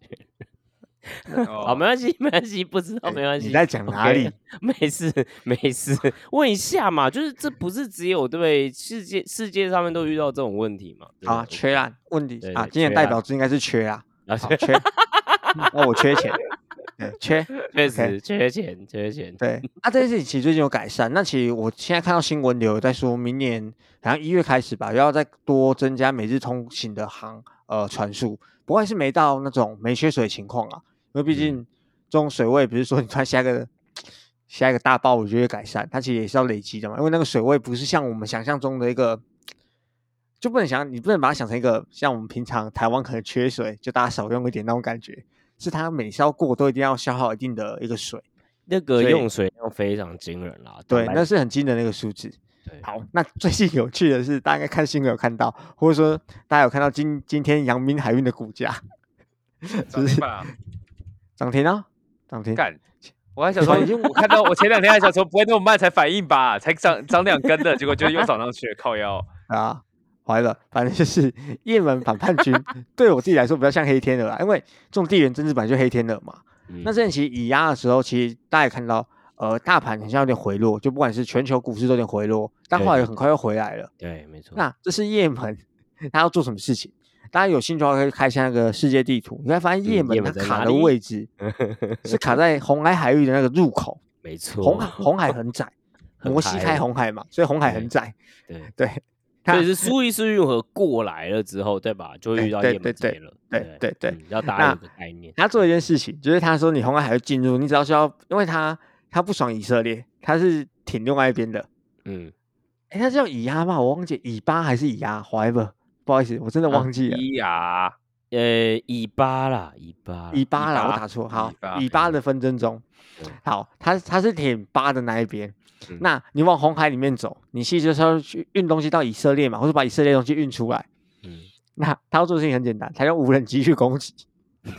好，没关系，没关系，不知道没关系。你在讲哪里？没事，没事。问一下嘛，就是这不是只有对世界世界上面都遇到这种问题嘛？啊，缺啊，问题啊，今年代表字应该是缺啊，啊，缺。<laughs> 那我缺钱。缺确 <laughs> 实缺钱，缺钱。对，啊这件事情其实最近有改善。那其实我现在看到新闻流在说，明年好像一月开始吧，要再多增加每日通行的航呃船数，不过还是没到那种没缺水的情况啊。因为毕竟这种水位，不是说你看下一个下一个大暴雨就会改善，它其实也是要累积的嘛。因为那个水位不是像我们想象中的一个，就不能想你不能把它想成一个像我们平常台湾可能缺水，就大家少用一点那种感觉。是它每消过都一定要消耗一定的一个水，那个用水量非常惊人啦。对，那是很惊人的那个数字。好，那最近有趣的是，大家应该看新闻有看到，或者说大家有看到今今天阳明海运的股价，<laughs> 涨停吧？<laughs> 涨停啊，涨停！干，我还想说，<laughs> 我看到我前两天还想说不会那么慢才反应吧，才涨涨两根的，结果就又涨上去，靠腰啊，坏了，反正就是雁门反叛军，<laughs> 对我自己来说比较像黑天鹅，因为这种地缘政治本来就黑天鹅嘛。那之前其实以压的时候，其实大家也看到。呃，大盘好像有点回落，就不管是全球股市都有点回落，但后来很快又回来了。对，没错。那这是也门，他要做什么事情？大家有兴趣的话，可以看一下那个世界地图，你会发现也门它卡的位置 <laughs> 是卡在红海海域的那个入口。没错，红海红海很窄，<laughs> 摩西开红海嘛，所以红海很窄。对对，所以是苏伊士运河过来了之后，对吧？就会遇到也门这了。对对对，要大家有个概念。他做一件事情，就是他说你红海还要进入，你只要需要，因为他。他不爽以色列，他是挺另外一边的。嗯，哎，他叫以阿吗？我忘记以巴还是以阿，whatever，不好意思，我真的忘记了。以阿，呃，以巴啦，以巴，以巴啦，我打错。好，以巴的纷争中，好，他他是挺巴的那一边。那你往红海里面走，你其实就是要去运东西到以色列嘛，或者把以色列东西运出来。嗯，那他要做的事情很简单，他用无人机去攻击。<laughs>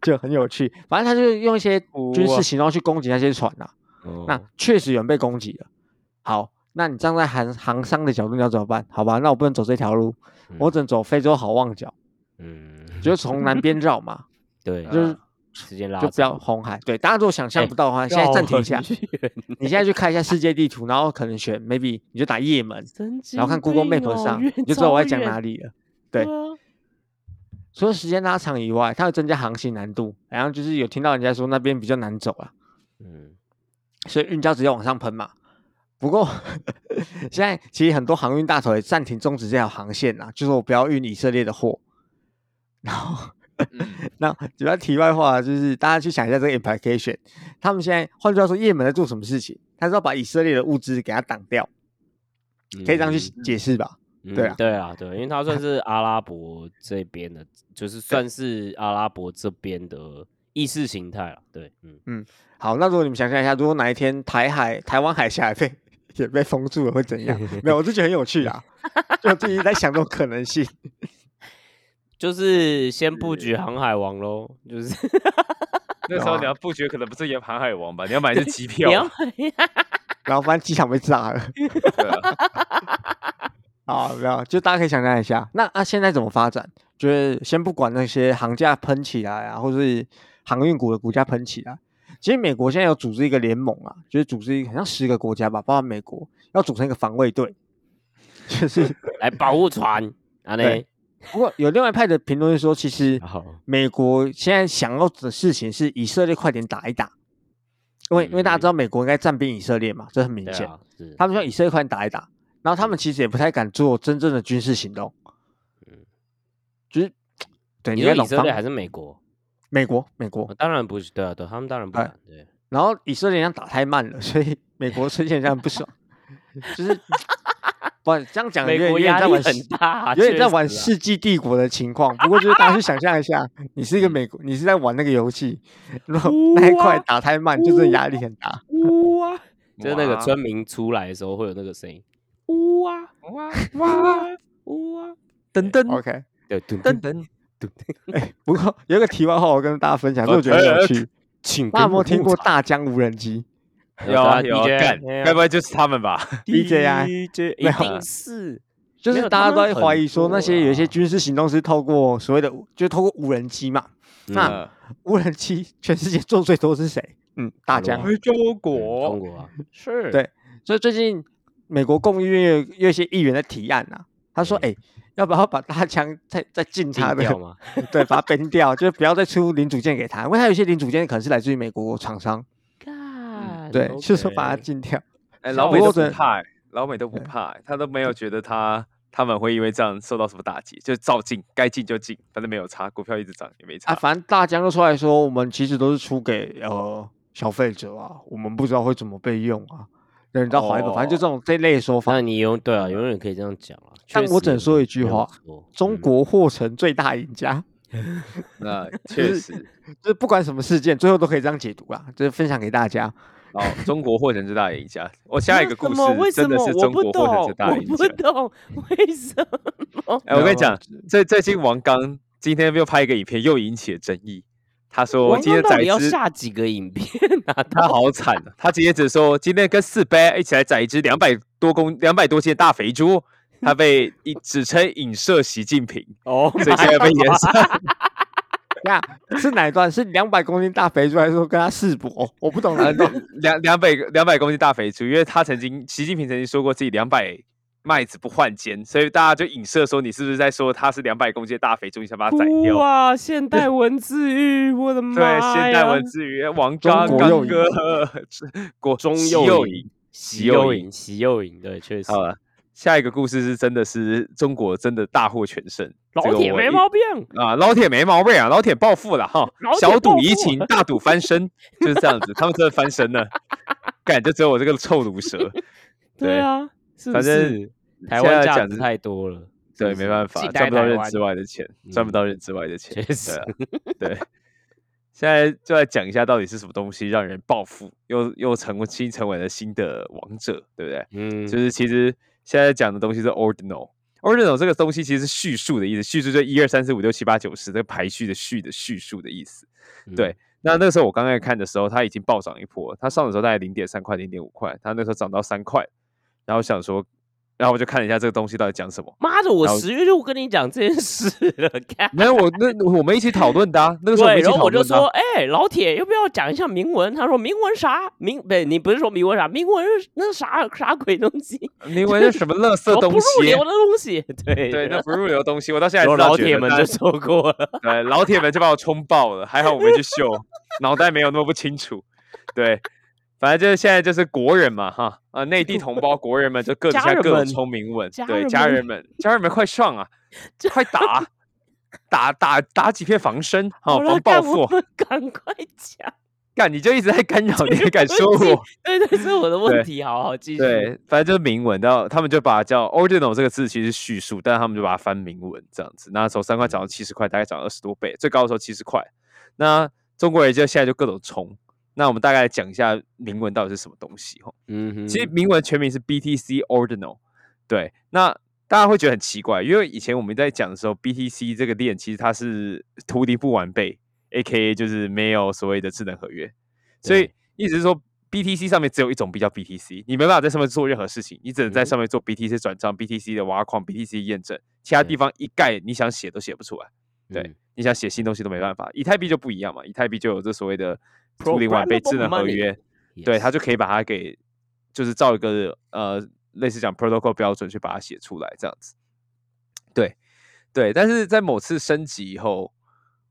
就很有趣，反正他就用一些军事行动去攻击那些船呐。那确实有人被攻击了。好，那你站在航航商的角度，你要怎么办？好吧，那我不能走这条路，我只能走非洲好望角。嗯，就从南边绕嘛。<laughs> 对，就是时间拉，就不要红海。对，大家如果想象不到的话，现在暂停一下，<laughs> 你现在去看一下世界地图，然后可能选 maybe 你就打也门，<laughs> 然后看 Google Map 上，你就知道我在讲哪里了。对。除了时间拉长以外，它会增加航行难度，然后就是有听到人家说那边比较难走啊，嗯，所以运胶直接往上喷嘛。不过 <laughs> 现在其实很多航运大头也暂停终止这条航线啦，就是我不要运以色列的货。然后，<laughs> 那主要题外话就是大家去想一下这个 implication，他们现在换句话说，也门在做什么事情？他是要把以色列的物资给他挡掉，可以这样去解释吧？对啊，对啊，对，因为他算是阿拉伯这边的，就是算是阿拉伯这边的意识形态了。对，嗯嗯，好，那如果你们想象一下，如果哪一天台海、台湾海峡被也被封住了，会怎样？<laughs> 没有，我就觉得很有趣啊，就自己在想这种可能性。就是先布局航海王喽，就是 <laughs> 那时候你要布局，可能不是演航海王吧？你要买是机 <laughs> 票，<laughs> 然后发现机场被炸了。啊，没有，就大家可以想象一下，那啊现在怎么发展？就是先不管那些行价喷起来啊，或是航运股的股价喷起来，其实美国现在有组织一个联盟啊，就是组织一个好像十个国家吧，包括美国，要组成一个防卫队，就是来保护船。啊，对。不过有另外一派的评论说，其实 <laughs> 美国现在想要的事情是以色列快点打一打，因为因为大家知道美国应该战兵以色列嘛，这很明显，他们说以色列快点打一打。然后他们其实也不太敢做真正的军事行动，嗯，就是对，你说以色列还是美国？美国，美国，当然不是，对啊，对，他们当然不敢，对。然后以色列人打太慢了，所以美国出现这样不爽，<laughs> <laughs> 就是不这样讲，美国压力很大，有点在玩世纪帝国的情况。不过就是大家去想象一下，你是一个美国，你是在玩那个游戏，然后那一块打太慢，就是压力很大。哇，就是那个村民出来的时候会有那个声音。哇哇哇哇！噔噔，OK，<laughs> 对，噔噔噔噔。哎，不过有一个题外话，我跟大家分享，我觉得很有趣。请大家有没有听过大疆无人机？有啊有啊，该不会就是他们吧？<laughs> DJI，没有，是，就是大家都在怀疑说，那些有一些军事行动是透过所谓的，就是透过无人机嘛。那无人机全世界做最多是谁？嗯，大疆，中国，中国啊是，对，所以最近。美国众议院有一些议员的提案呐，他说：“哎，要不要把大枪再再禁他的？<laughs> 对，把它崩掉，就是不要再出零组件给他，因为他有些零组件可能是来自于美国厂商。对，就是说把它禁掉。<laughs> 哎，老美都不怕，老美都不怕，他都没有觉得他他们会因为这样受到什么打击，就照进，该进就进，反正没有差，股票一直涨也没差。啊，反正大疆都出来说，我们其实都是出给呃消费者啊，我们不知道会怎么被用啊。”人道怀本，反正就这种这类说法。那你永对啊，永远可以这样讲啊。但我只能说一句话：中国或成最大赢家。那确实，就是不管什么事件，最后都可以这样解读啊。就是分享给大家，哦，中国货真之大的赢家。我下一个故事真的是中国货真之大的赢家。我不懂为什么？哎，我跟你讲，最最近王刚今天又拍一个影片，又引起了争议。他说今天宰要下几个影片啊？<laughs> 他好惨啊！他直接只说今天跟四杯一起来宰一只两百多公两百多斤的大肥猪，他被指称影射习近平哦，<laughs> 所以现在被延上。<laughs> 呀，是哪一段？是两百公斤大肥猪，还是说跟他世博？我不懂啊。<laughs> 两两百两百公斤大肥猪，因为他曾经，习近平曾经说过自己两百麦子不换肩，所以大家就影射说你是不是在说他是两百公斤的大肥猪，你想把他宰掉？哇，现代文字狱，我的妈 <laughs> 对，现代文字狱，王刚刚哥，<laughs> 国中右营，习右营，习右营，对，确实。下一个故事是真的是中国真的大获全胜，老铁没毛病啊，老铁没毛病啊，老铁暴富了哈，小赌怡情，大赌翻身，就是这样子，他们真的翻身了，感觉只有我这个臭毒蛇，<laughs> 对啊，反正台湾价值太多了，对，没办法，赚不到认之外的钱，赚不到认之外的钱，确实，对，现在就来讲一下到底是什么东西让人暴富，又又成新成为了新的王者，对不对？嗯，就是其实。现在讲的东西是 ordinal，ordinal 这个东西其实是序数的意思，序数就一二三四五六七八九十这个排序的序的序数的意思。对，那那个时候我刚开始看的时候，它已经暴涨一波，它上的时候大概零点三块、零点五块，它那时候涨到三块，然后想说。然后我就看了一下这个东西到底讲什么。妈的，我十月就跟你讲这件事了。没有我那我们一起讨论的啊，那个时候然后我就说，哎，老铁，要不要讲一下铭文？他说铭文啥？铭不，你不是说铭文啥？铭文那啥啥鬼东西？<laughs> 铭文是什么垃圾东西？不入流的东西。<laughs> 对对，那不入流的东西，我到现在老铁们就说过了。<laughs> 对，老铁们就把我冲爆了，还好我没去秀，脑袋没有那么不清楚。对。反正就是现在就是国人嘛，哈啊，内地同胞 <laughs> 国人们就各自在各聪明文，对家人们，家人们快上啊，<laughs> 快打 <laughs> 打打打几片防身，好防暴富，赶快讲，干你就一直在干扰，你还敢说我？对对，是我的问题，好好继续。对，反正就是明文，然后他们就把叫 ordinal 这个字其实叙述，但是他们就把它翻明文这样子。那从三块涨到七十块，大概涨二十多倍，最高的时候七十块。那中国人就现在就各种冲。那我们大概讲一下铭文到底是什么东西哈。嗯哼，其实铭文全名是 BTC Ordinal。对，那大家会觉得很奇怪，因为以前我们在讲的时候，BTC 这个链其实它是图灵不完备，AKA 就是没有所谓的智能合约，所以意思是说 BTC 上面只有一种币叫 BTC，你没办法在上面做任何事情，你只能在上面做 BTC 转账、BTC 的挖矿、BTC 验证，其他地方一概你想写都写不出来。对，你想写新东西都没办法。以太币就不一样嘛，以太币就有这所谓的。图灵完备智能合约，对他就可以把它给，就是照一个呃类似讲 protocol 标准去把它写出来这样子。对对，但是在某次升级以后，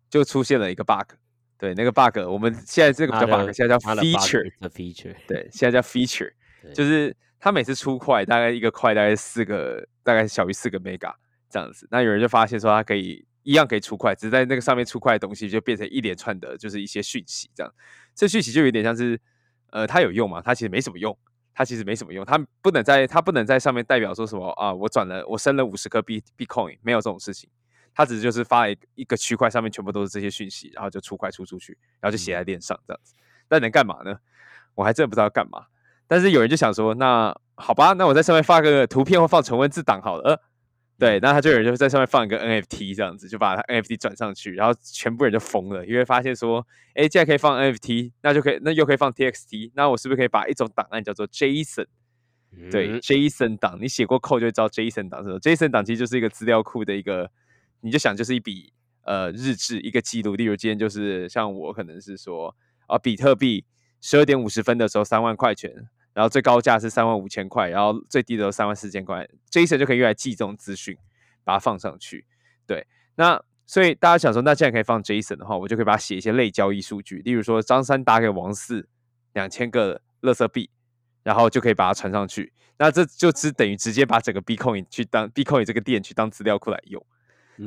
就出现了一个 bug。对，那个 bug 我们现在这个叫 bug，现在叫 feature，feature。对，现在叫 feature，就是它每次出块大概一个块大概四个，大概小于四个 mega 这样子。那有人就发现说它可以。一样可以出块，只是在那个上面出块的东西就变成一连串的，就是一些讯息这样。这讯息就有点像是，呃，它有用吗？它其实没什么用，它其实没什么用，它不能在它不能在上面代表说什么啊，我转了我升了五十颗 B Bitcoin，没有这种事情。它只是就是发一一个区块上面全部都是这些讯息，然后就出块出出去，然后就写在链上这样子。那能干嘛呢？我还真的不知道干嘛。但是有人就想说，那好吧，那我在上面发个图片或放纯文字档好了。对，那他就有人就在上面放一个 NFT 这样子，就把他 NFT 转上去，然后全部人就疯了，因为发现说，哎，既然可以放 NFT，那就可以，那又可以放 TXT，那我是不是可以把一种档案叫做 JSON？对，JSON 档，你写过扣就会知道 JSON 档是什么。JSON 档其实就是一个资料库的一个，你就想就是一笔呃日志，一个记录。例如今天就是像我可能是说啊，比特币十二点五十分的时候三万块钱。然后最高价是三万五千块，然后最低的三万四千块，Jason 就可以用来记这种资讯，把它放上去。对，那所以大家想说，那既然可以放 Jason 的话，我就可以把它写一些类交易数据，例如说张三打给王四两千个乐色币，然后就可以把它传上去。那这就只等于直接把整个 Bitcoin 去当 Bitcoin 这个店去当资料库来用。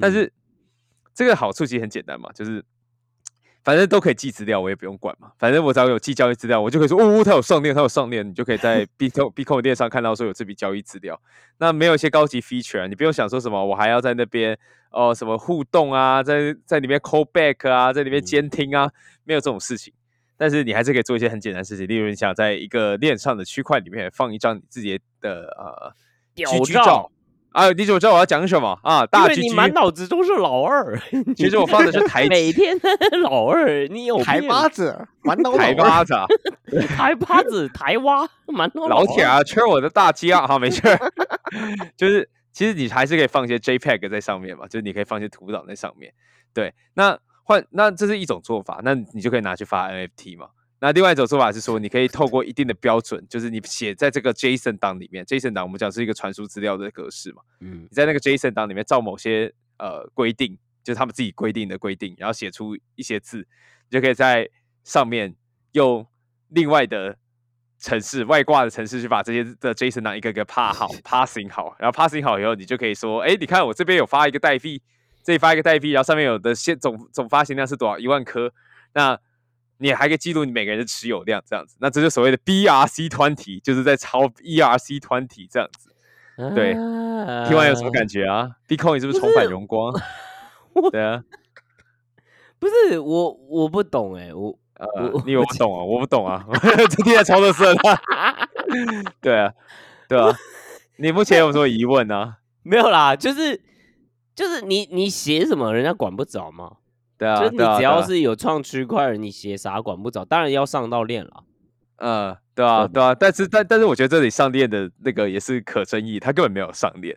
但是这个好处其实很简单嘛，就是。反正都可以寄资料，我也不用管嘛。反正我只要有寄交易资料，我就可以说哦，它有上链，它有上链，你就可以在 B 扣 B 扣链上看到说有这笔交易资料。那没有一些高级 feature，你不用想说什么，我还要在那边哦什么互动啊，在在里面 call back 啊，在里面监听啊，没有这种事情。但是你还是可以做一些很简单的事情，例如你想在一个链上的区块里面放一张你自己的呃屌照。啊，你怎么知道我要讲什么啊？大为你满脑子都是老二。<laughs> 其实我放的是台，每天 <laughs> 老二，你有台八子，满脑台八子，<laughs> 台八子，台蛙，满脑老铁啊，缺我的大鸡啊！哈，没事。就是其实你还是可以放一些 JPEG 在上面嘛，就是你可以放一些图档在上面。对，那换那这是一种做法，那你就可以拿去发 NFT 嘛。那另外一种说法是说，你可以透过一定的标准，就是你写在这个 JSON 档里面，JSON 档我们讲是一个传输资料的格式嘛。嗯，你在那个 JSON 档里面照某些呃规定，就是他们自己规定的规定，然后写出一些字，你就可以在上面用另外的城市外挂的城市去把这些的 JSON 档一个个 pass <laughs> 好，passing 好，然后 passing 好以后，你就可以说，哎，你看我这边有发一个代币，这里发一个代币，然后上面有的现总总发行量是多少？一万颗，那。你还可以记录你每个人的持有量，这样子，那这就所谓的 BRC 团体，就是在抄 ERC 团体这样子。对，听完有什么感觉啊？Bitcoin 是不是重返荣光？对啊，不是我，我不懂哎，我呃，你我不懂啊，我不懂啊，<laughs> 今天在抄的是 <laughs> 对啊，对啊，<laughs> 你目前有什么疑问呢？没有啦，就是就是你你写什么，人家管不着吗？对啊，就你只要是有创区块，你写啥管不着，当然要上到链了。嗯，对啊，对啊，但是但但是我觉得这里上链的那个也是可争议，他根本没有上链。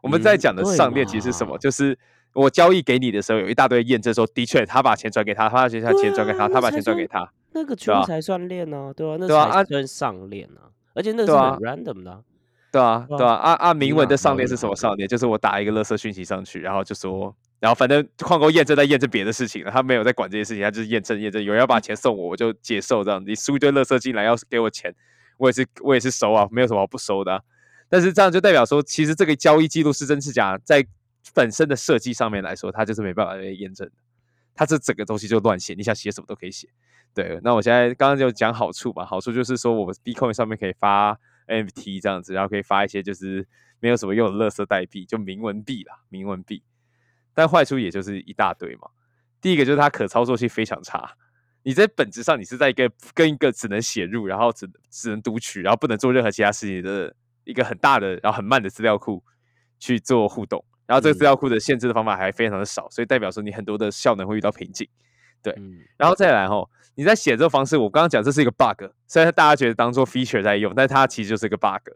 我们在讲的上链其实是什么？就是我交易给你的时候，有一大堆验证说，的确他把钱转给他，他把钱转给他，他把钱转给他，那个圈才算链呢，对吧？那才算上链呢，而且那是很 random 的。对啊，对啊，啊啊明文的上链是什么上链？就是我打一个垃圾讯息上去，然后就说，然后反正矿工验证在验证别的事情了，他没有在管这些事情，他就是验证验证，有人要把钱送我，我就接受这样。你输一堆垃圾进来要给我钱，我也是我也是收啊，没有什么不收的。但是这样就代表说，其实这个交易记录是真是假，在本身的设计上面来说，它就是没办法被验证的。它这整个东西就乱写，你想写什么都可以写。对，那我现在刚刚就讲好处嘛，好处就是说我们 Bitcoin 上面可以发。NFT 这样子，然后可以发一些就是没有什么用的垃圾代币，就铭文币啦，铭文币。但坏处也就是一大堆嘛。第一个就是它可操作性非常差，你在本质上你是在一个跟一个只能写入，然后只只能读取，然后不能做任何其他事情的一个很大的，然后很慢的资料库去做互动。然后这个资料库的限制的方法还非常的少，所以代表说你很多的效能会遇到瓶颈。对，然后再来哦，你在写这个方式，我刚刚讲这是一个 bug，虽然大家觉得当做 feature 在用，但它其实就是一个 bug。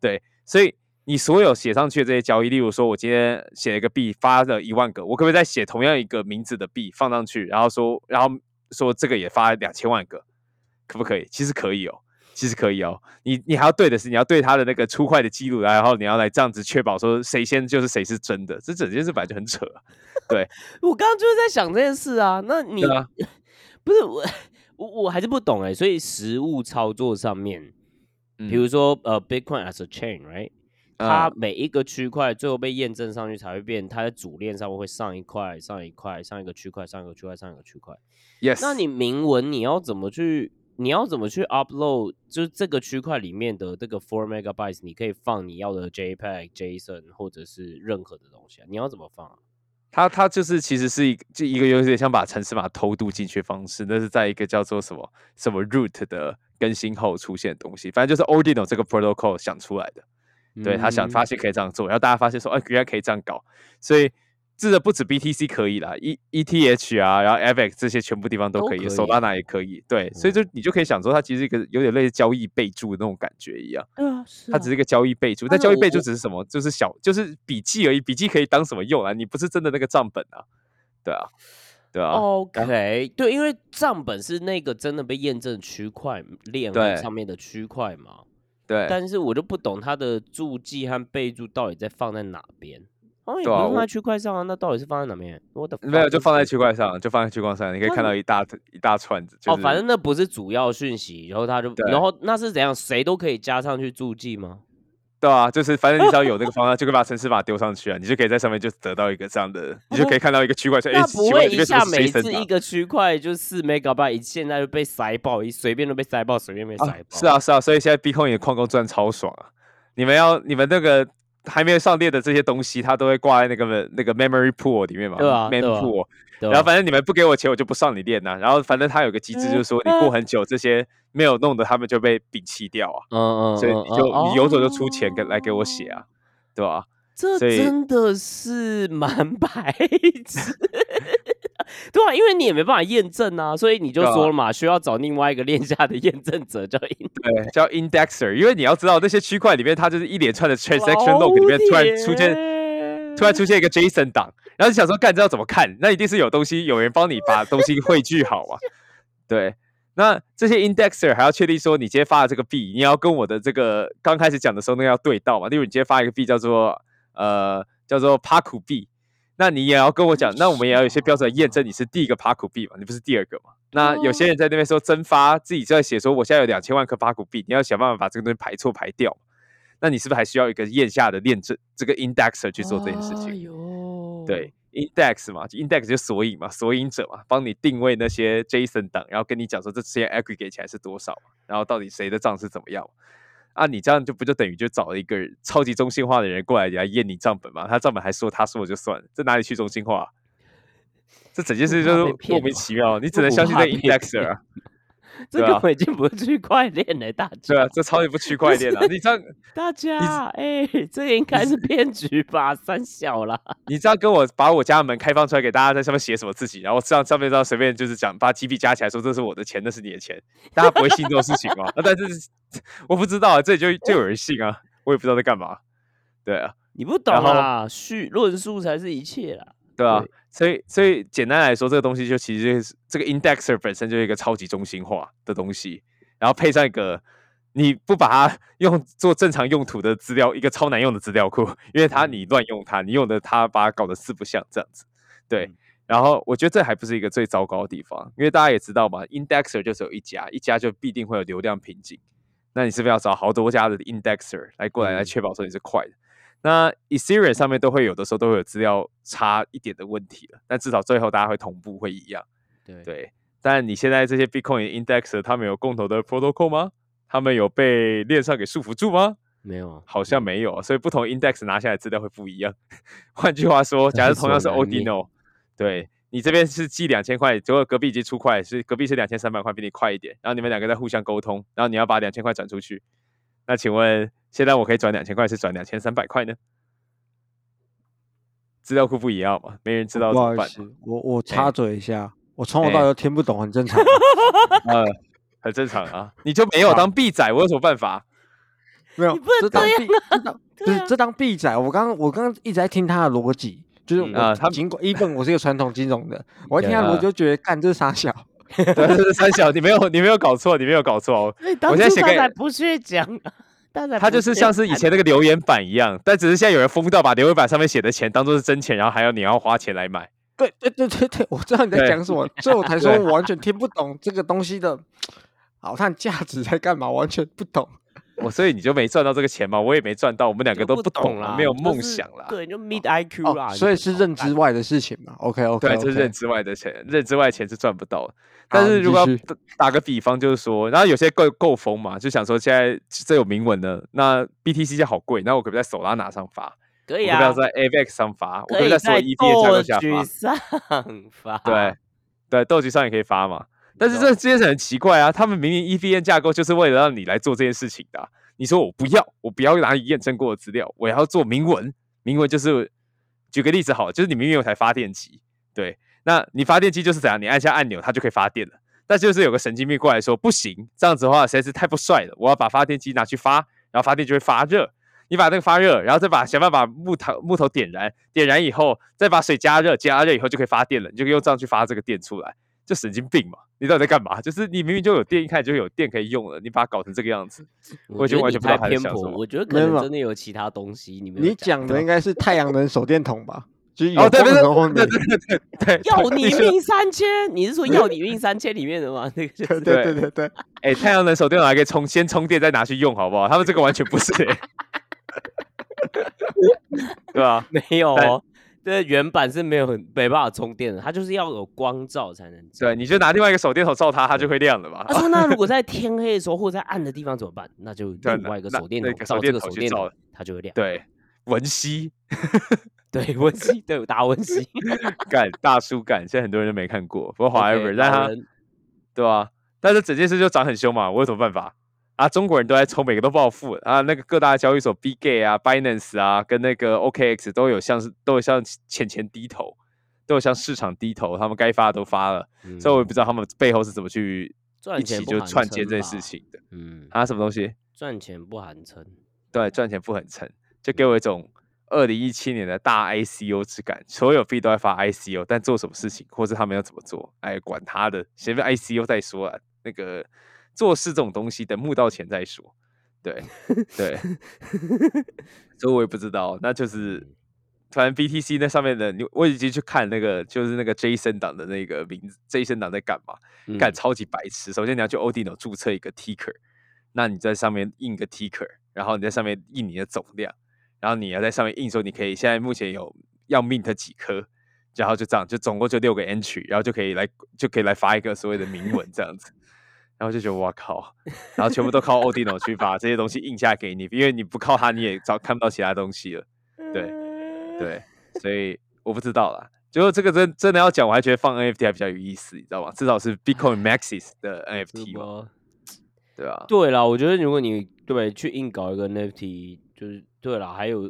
对，所以你所有写上去的这些交易，例如说我今天写了一个币发了一万个，我可不可以再写同样一个名字的币放上去，然后说，然后说这个也发两千万个，可不可以？其实可以哦。其实可以哦，你你还要对的是，你要对他的那个出块的记录，然后你要来这样子确保说谁先就是谁是真的，这整件事本来就很扯。对 <laughs> 我刚刚就是在想这件事啊，那你不是我我我还是不懂哎，所以实物操作上面，比如说呃，Bitcoin as a chain，right，它每一个区块最后被验证上去才会变，它的主链上面会上一块上一块上一个区块上一个区块上一个区块。Yes，那你明文你要怎么去？你要怎么去 upload？就是这个区块里面的这个 four megabytes，你可以放你要的 JPEG、JSON 或者是任何的东西啊？你要怎么放啊？它它就是其实是一就一个有点像把城市码偷渡进去方式，那是在一个叫做什么什么 root 的更新后出现的东西。反正就是 Ordinal 这个 protocol 想出来的，对他想发现可以这样做，然后大家发现说，哎，原来可以这样搞，所以。这个不止 BTC 可以啦，E ETH 啊，然后 FX 这些全部地方都可以，Solana 也可以，对，所以就你就可以想说，它其实一个有点类似交易备注的那种感觉一样。对啊，它只是一个交易备注，但交易备注只是什么？就是小，就是笔记而已。笔记可以当什么用啊？你不是真的那个账本啊？对啊，对啊。OK，对，因为账本是那个真的被验证区块链上面的区块嘛。对。但是我就不懂他的注记和备注到底在放在哪边。哦，也不放在区块上啊，那到底是放在哪边？我的没有，就放在区块上，就放在区块上，你可以看到一大一大串子。哦，反正那不是主要讯息，然后他就，然后那是怎样？谁都可以加上去注记吗？对啊，就是反正你只要有那个方案，就可以把城市码丢上去啊，你就可以在上面就得到一个这样的，你就可以看到一个区块说，哎，不会一下每次一个区块就四 megabyte，现在就被塞爆，一随便都被塞爆，随便被塞爆。是啊，是啊，所以现在 Bitcoin 矿工赚超爽啊！你们要你们那个。还没有上链的这些东西，它都会挂在那个那个 memory pool 里面嘛，对啊，Memory pool。然后反正你们不给我钱，我就不上你链呐。然后反正它有个机制，就是说你过很久，这些没有弄的，他们就被摒弃掉啊。嗯嗯，所以你就嗯你有种就出钱给来给我写啊，对吧？这真的是蛮白痴，<laughs> 对啊，因为你也没办法验证啊，所以你就说了嘛，需要找另外一个链下的验证者叫 in 对，叫 indexer，因为你要知道那些区块里面，它就是一连串的 transaction log 里面突然出现，突然出现一个 JSON 档，然后你想说干这要怎么看？那一定是有东西，有人帮你把东西汇聚好啊？对，那这些 indexer 还要确定说你今天发的这个币，你要跟我的这个刚开始讲的时候那个要对到嘛？例如你今天发一个币叫做呃叫做 Paku 币，那你也要跟我讲，那我们也要有一些标准来验证你是第一个 Paku 币嘛，你不是第二个嘛？那有些人在那边说增发，自己在写说我现在有两千万颗 Paku 币，你要想办法把这个东西排错排掉。那你是不是还需要一个验下的验证这个 indexer 去做这件事情？对，index 嘛就，index 就索引嘛，索引者嘛，帮你定位那些 JSON 档，然后跟你讲说这些 aggregate 起来是多少，然后到底谁的账是怎么样啊？你这样就不就等于就找了一个超级中心化的人过来来验你账本嘛？他账本还说他说我就算了，这哪里去中心化？这整件事就是莫名其妙，你只能相信这 indexer 啊，<laughs> 这对啊根本已经不是区块链了，大家对啊家，，这超级不区块链啊！你这样大家，哎，这个应该是骗局吧？三小啦，<laughs> 你知道跟我把我家门开放出来给大家在上面写什么自己，然后这样上面这样随便就是讲把几笔加起来说这是我的钱，那是你的钱，大家不会信这种事情吗？<laughs> 啊，但是我不知道啊，这里就就有人信啊，我也不知道在干嘛。对啊，你不懂然后啦，叙论述才是一切啦。对啊对，所以所以简单来说，这个东西就其实就是这个 indexer 本身就是一个超级中心化的东西，然后配上一个你不把它 <laughs> 用做正常用途的资料，一个超难用的资料库，因为它嗯你乱用它，你用的它把它搞得四不像这样子，对。嗯然后我觉得这还不是一个最糟糕的地方，因为大家也知道嘛，indexer 就只有一家，一家就必定会有流量瓶颈。那你是不是要找好多家的 indexer 来过来来嗯确保说你是快的？那 Ethereum 上面都会有的时候都会有资料差一点的问题了，但至少最后大家会同步会一样。对对，但你现在这些 Bitcoin indexer 他们有共同的 protocol 吗？他们有被链上给束缚住吗？没有啊，好像没有，所以不同 index 拿下来资料会不一样。换句话说，假如同样是在所难免 Ordino，对你这边是寄两千块，结果隔壁已经出快，是隔壁是两千三百块，比你快一点，然后你们两个在互相沟通，然后你要把两千块转出去，那请问现在我可以转两千块，是转两千三百块呢？资料库不一样嘛，没人知道怎么办。我我插嘴一下，我从头到尾都听不懂，很正常。<laughs> 呃，很正常啊，你就没有当 B 仔，我有什么办法？<laughs> 没有你不，能这当币，这当不是这当币仔。我刚刚我刚刚一直在听他的逻辑，就是嗯啊他尽管一本我是一个传统金融的，我一听他逻辑就觉得干这是傻小。对，这是三小，你没有，你没有搞错，你没有搞错哦。我现在写给初他不去讲啊，他就是像是以前那个留言板一样，但只是现在有人疯到把留言板上面写的钱当做是真钱，然后还要你要花钱来买。对对对对对，我知道你在讲什么，所以我才说我完全听不懂这个东西的好看价值在干嘛，完全不懂。我所以你就没赚到这个钱嘛，我也没赚到，我们两个都不懂啦，没有梦想啦。对，就 mid IQ 所以是认知外的事情嘛。OK OK，对，这是认知外的钱，认知外的钱是赚不到的。但是如果要打打个比方，就是说，然后有些够够疯嘛，就想说现在这有明文的，那 BTC 现在好贵，那我可不可以在手拉拿上发？可以啊我不要，在 AVX 上发？我可以在在所有下局发？上发，对，对，斗局上也可以发嘛。但是这这件事很奇怪啊，他们明明 EVM 架构就是为了让你来做这件事情的啊、你说我不要，我不要拿你验证过的资料，我要做明文。明文就是，举个例子好了，就是你明明有台发电机，对，那你发电机就是怎样，你按下按钮它就可以发电了。但就是有个神经病过来说不行，这样子的话实在是太不帅了，我要把发电机拿去发，然后发电就会发热。你把那个发热，然后再把想办法把木头木头点燃，点燃以后再把水加热，加热以后就可以发电了，你就可以用这样去发这个电出来，就神经病嘛！你到底在干嘛？就是你明明就有电，一开始就有电可以用了，你把它搞成这个样子，<laughs> 我觉得完全不知道偏颇，他在想什么我觉得可能真的有其他东西，你们你讲的应该是太阳能手电筒吧？就是有 <laughs> 哦，对对光的时候对对对对对，要你命三千，你是说要你命三千里面的吗？那个就是 <laughs> 对对对对对，哎、太阳能手电筒还可以充，先充电再拿去用，好不好？他们这个完全不是、欸，对吧？没有哦，这原版是没有很没办法充电的，它就是要有光照才能照。对，你就拿另外一个手电筒照它，它就会亮了嘛。他说：“那如果在天黑的时候或者在暗的地方怎么办？那就另外一个手电筒照这个手电筒它就会亮。对，文熙，<laughs> 对文熙，对打文熙，<laughs> 干大叔干，现在很多人都没看过，不过 however，但他对吧？但是整件事就长很凶嘛，我有什么办法啊？中国人都在抽，每个都暴富啊！那个各大交易所 B Gay 啊、Binance 啊，跟那个 OKX 都有向是都有向钱钱低头，都有向市场低头，他们该发的都发了，所以我也不知道他们背后是怎么去一起就串接这件事情的。嗯，啊，什么东西？赚钱不寒碜。对，赚钱不很撑，就给我一种二零一七年的大 ICO 之感。所有币都在发 ICO，但做什么事情，或者他们要怎么做，哎，管他的，先 ICO 再说啊。那个做事这种东西，等募到钱再说。对 <laughs> 对，所以我也不知道，那就是反正 BTC 那上面的，你我已经去看那个，就是那个 Jason 党的那个名字，Jason 党在干嘛？干超级白痴。首先你要去 Odino 注册一个 Ticker，那你在上面印个 Ticker。然后你在上面印你的总量，然后你要在上面印说你可以现在目前有要 mint 几颗，然后就这样，就总共就六个 entry，然后就可以来就可以来发一个所谓的铭文这样子，然后就觉得哇靠，然后全部都靠 Odino 去把这些东西印下给你，因为你不靠它你也找看不到其他东西了，<laughs> 对对，所以我不知道啦。最后这个真真的要讲，我还觉得放 NFT 还比较有意思，你知道吗？至少是 Bitcoin Maxis 的 NFT 嘛。对啊，<tsk> 对啦，我觉得如果你对去硬搞一个 NFT，就是对啦，还有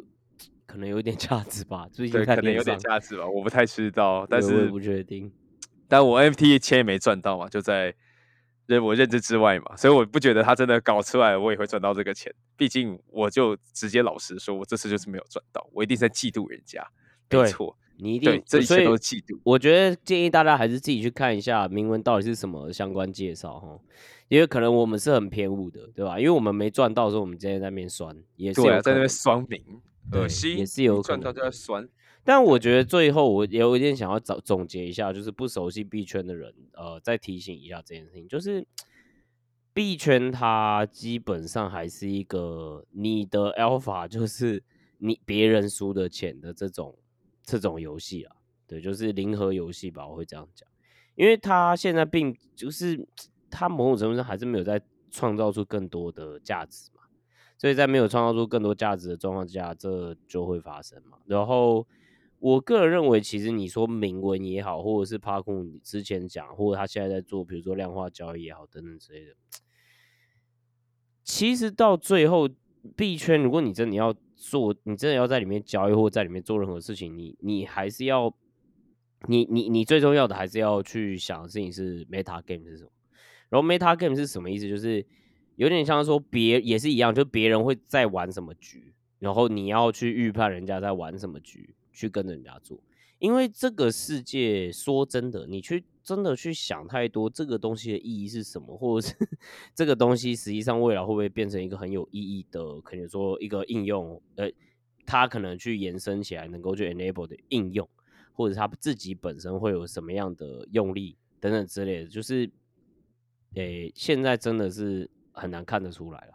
可能有点价值吧，最近可能有点价值吧，我不太知道，但是不确定。但我 NFT 钱也没赚到嘛，就在认我认知之外嘛，所以我不觉得他真的搞出来，我也会赚到这个钱。毕竟我就直接老实说，我这次就是没有赚到，我一定在嫉妒人家。没错，你一定这一切都是嫉妒。我觉得建议大家还是自己去看一下铭文到底是什么相关介绍哈。因为可能我们是很偏误的，对吧？因为我们没赚到的，时候我们今天在那边酸，也是在那边酸名，恶心，也是有赚到就在酸。但我觉得最后我有一点想要总总结一下，就是不熟悉币圈的人，呃，再提醒一下这件事情，就是币圈它基本上还是一个你的 alpha，就是你别人输的钱的这种这种游戏啊，对，就是零和游戏吧，我会这样讲，因为它现在并就是。它某种程度上还是没有在创造出更多的价值嘛，所以在没有创造出更多价值的状况之下，这就会发生嘛。然后我个人认为，其实你说铭文也好，或者是帕库你之前讲，或者他现在在做，比如说量化交易也好，等等之类的，其实到最后币圈，如果你真的要做，你真的要在里面交易或在里面做任何事情，你你还是要，你你你最重要的还是要去想的事情是 meta game 是什么。然后 meta game 是什么意思？就是有点像说别也是一样，就别人会在玩什么局，然后你要去预判人家在玩什么局，去跟着人家做。因为这个世界说真的，你去真的去想太多，这个东西的意义是什么，或者是 <laughs> 这个东西实际上未来会不会变成一个很有意义的，可能说一个应用，呃，它可能去延伸起来能够去 enable 的应用，或者它自己本身会有什么样的用力等等之类的，就是。诶，现在真的是很难看得出来了，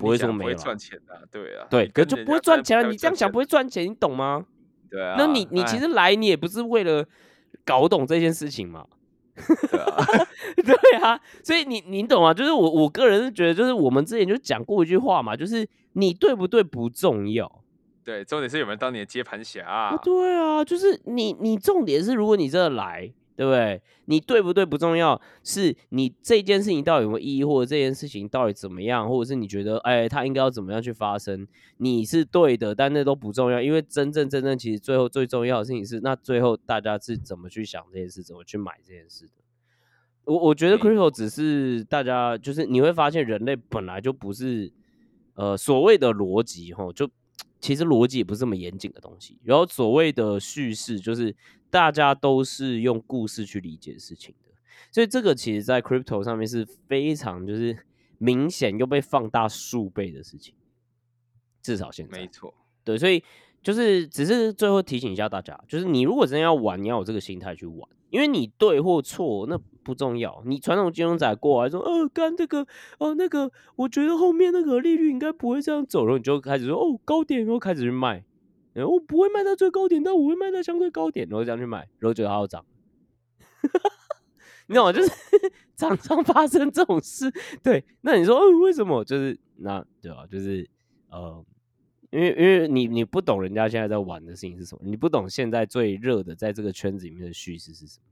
不会说没有赚钱的，对啊，对，可就不会赚钱了。你这样想不会赚钱，你懂吗？对啊，那你你其实来你也不是为了搞懂这件事情嘛，<laughs> 对啊，所以你你懂吗？就是我我个人是觉得，就是我们之前就讲过一句话嘛，就是你对不对不重要，对，重点是有没有当你的接盘侠。啊对啊，就是你你重点是如果你真的来。对不对？你对不对不重要，是你这件事情到底有没有意义，或者这件事情到底怎么样，或者是你觉得，哎，它应该要怎么样去发生？你是对的，但那都不重要，因为真正真正其实最后最重要的事情是，那最后大家是怎么去想这件事，怎么去买这件事的？我我觉得 crypto 只是大家就是你会发现，人类本来就不是呃所谓的逻辑哈，就 <tsk> 其实逻辑也不是这么严谨的东西。然后所谓的叙事就是。大家都是用故事去理解事情的，所以这个其实，在 crypto 上面是非常就是明显又被放大数倍的事情，至少现在没错，对，所以就是只是最后提醒一下大家，就是你如果真的要玩，你要有这个心态去玩，因为你对或错那不重要，你传统金融仔过来说，呃，干这个，哦，那个，我觉得后面那个利率应该不会这样走，然后你就开始说，哦，高点，然后开始去卖。我不会卖到最高点，但我会卖到相对高点，然后这样去买，然后觉得它要涨。<laughs> 你懂吗？就是 <laughs> 常常发生这种事。对，那你说，嗯，为什么？就是那对吧？就是呃，因为因为你你不懂人家现在在玩的事情是什么，你不懂现在最热的在这个圈子里面的叙事是什么，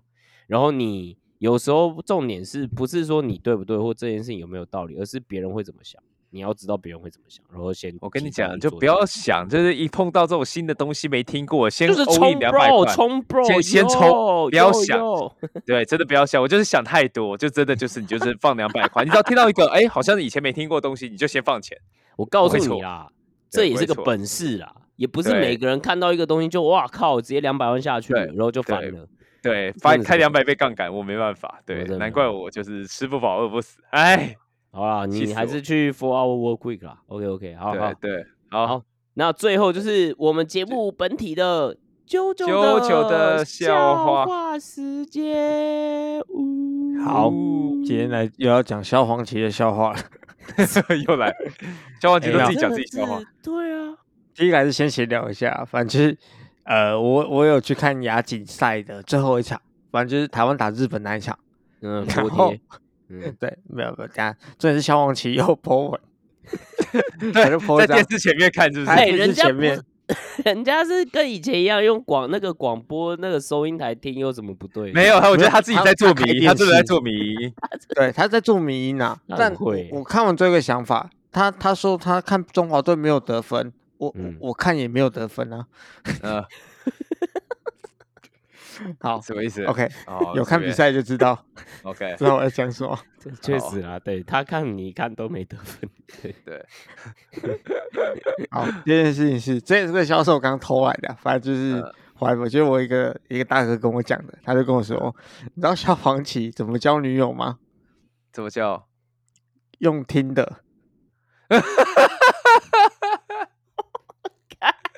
然后你有时候重点是不是说你对不对或这件事情有没有道理，而是别人会怎么想。你要知道别人会怎么想，然后先我跟你讲，就不要想，就是一碰到这种新的东西没听过，先就是冲 bro，冲 bro，先先冲，不要想，<laughs> 对，真的不要想，我就是想太多，就真的就是你就是放两百块，你只要听到一个哎，好像以前没听过东西，你就先放钱。我告诉你啦，这也是个本事啦，也不是每个人看到一个东西就哇靠，直接两百万下去，然后就翻了。对，翻开两百倍杠杆，我没办法，对，难怪我就是吃不饱饿不死，哎。<laughs> 好啦，你还是去 Four Hour Work Week 啦。OK OK，好好对，好好。那最后就是我们节目本体的啾啾的笑话时间。好，今天来又要讲萧煌奇的笑话了，<laughs> 又来。萧煌奇都自己讲自己笑话。对啊，第一个还是先闲聊一下，反正就是呃，我我有去看亚锦赛的最后一场，反正就是台湾打日本那一场。嗯，然后。嗯，<laughs> 对，没有没有，但重点是消防旗又 <laughs> 破文，<laughs> 在电视前面看，是不是？哎，人家人家是跟以前一样用广那个广播那个收音台听，有什么不对？没有，我觉得他自己在做迷，他真的在做迷，对，他在做迷音啊。但我看完这个想法，他他说他看中华队没有得分，我我看也没有得分啊。嗯。好，什么意思？OK，<laughs> 有看比赛就知道。OK，知道我在讲什么。<laughs> 确实啊，对他看你看都没得分。对对。好，这件事情是这也是个销售刚偷来的，反正就是怀我觉得我一个一个大哥跟我讲的，他就跟我说，你知道消防旗怎么交女友吗？怎么交？用听的。<laughs>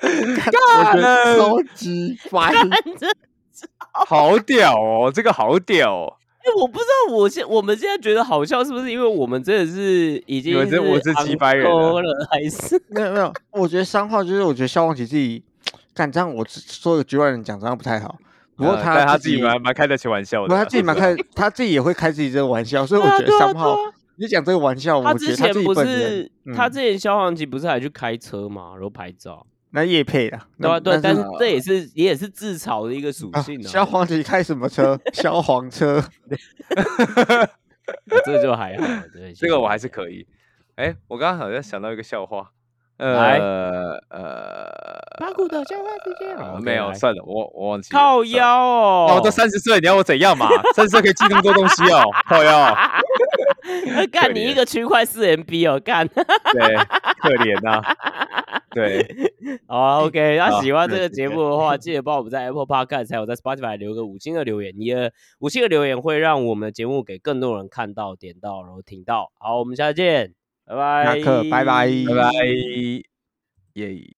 我觉得超级烦。<laughs> 好屌哦，这个好屌哦！哎，我不知道，我现我们现在觉得好笑，是不是因为我们真的是已经是我是几百人了，还是 <laughs> 没有没有？我觉得商号就是，我觉得肖望奇自己干这样，我说个局外人讲这样不太好。不过他他自己蛮蛮开得起玩笑的，他自己蛮开，<laughs> 他自己也会开自己这个玩笑，所以我觉得商号你讲这个玩笑，他之前不是他之前消防旗不是还去开车嘛，然后拍照。那叶配的，对啊对，但是这也是也是自嘲的一个属性啊。消防局开什么车？消防车，这个就还好，对，<laughs> 这个我还是可以。哎，我刚刚好像想到一个笑话，呃呃，八股的笑话时间没有，算了，我我忘记靠腰哦，我都三十岁，你要我怎样嘛？三十岁可以记那么多东西哦，靠腰。<laughs> 干你一个区块四 MB 哦，干，对，可怜呐。<laughs> 对，<laughs> 好，OK。那喜欢这个节目的话，记得帮我们在 Apple Podcast 还有在 Spotify 留个五星的留言。你的五星的留言会让我们的节目给更多人看到、点到，然后听到。好，我们下次见，拜拜，拜拜，拜拜，耶。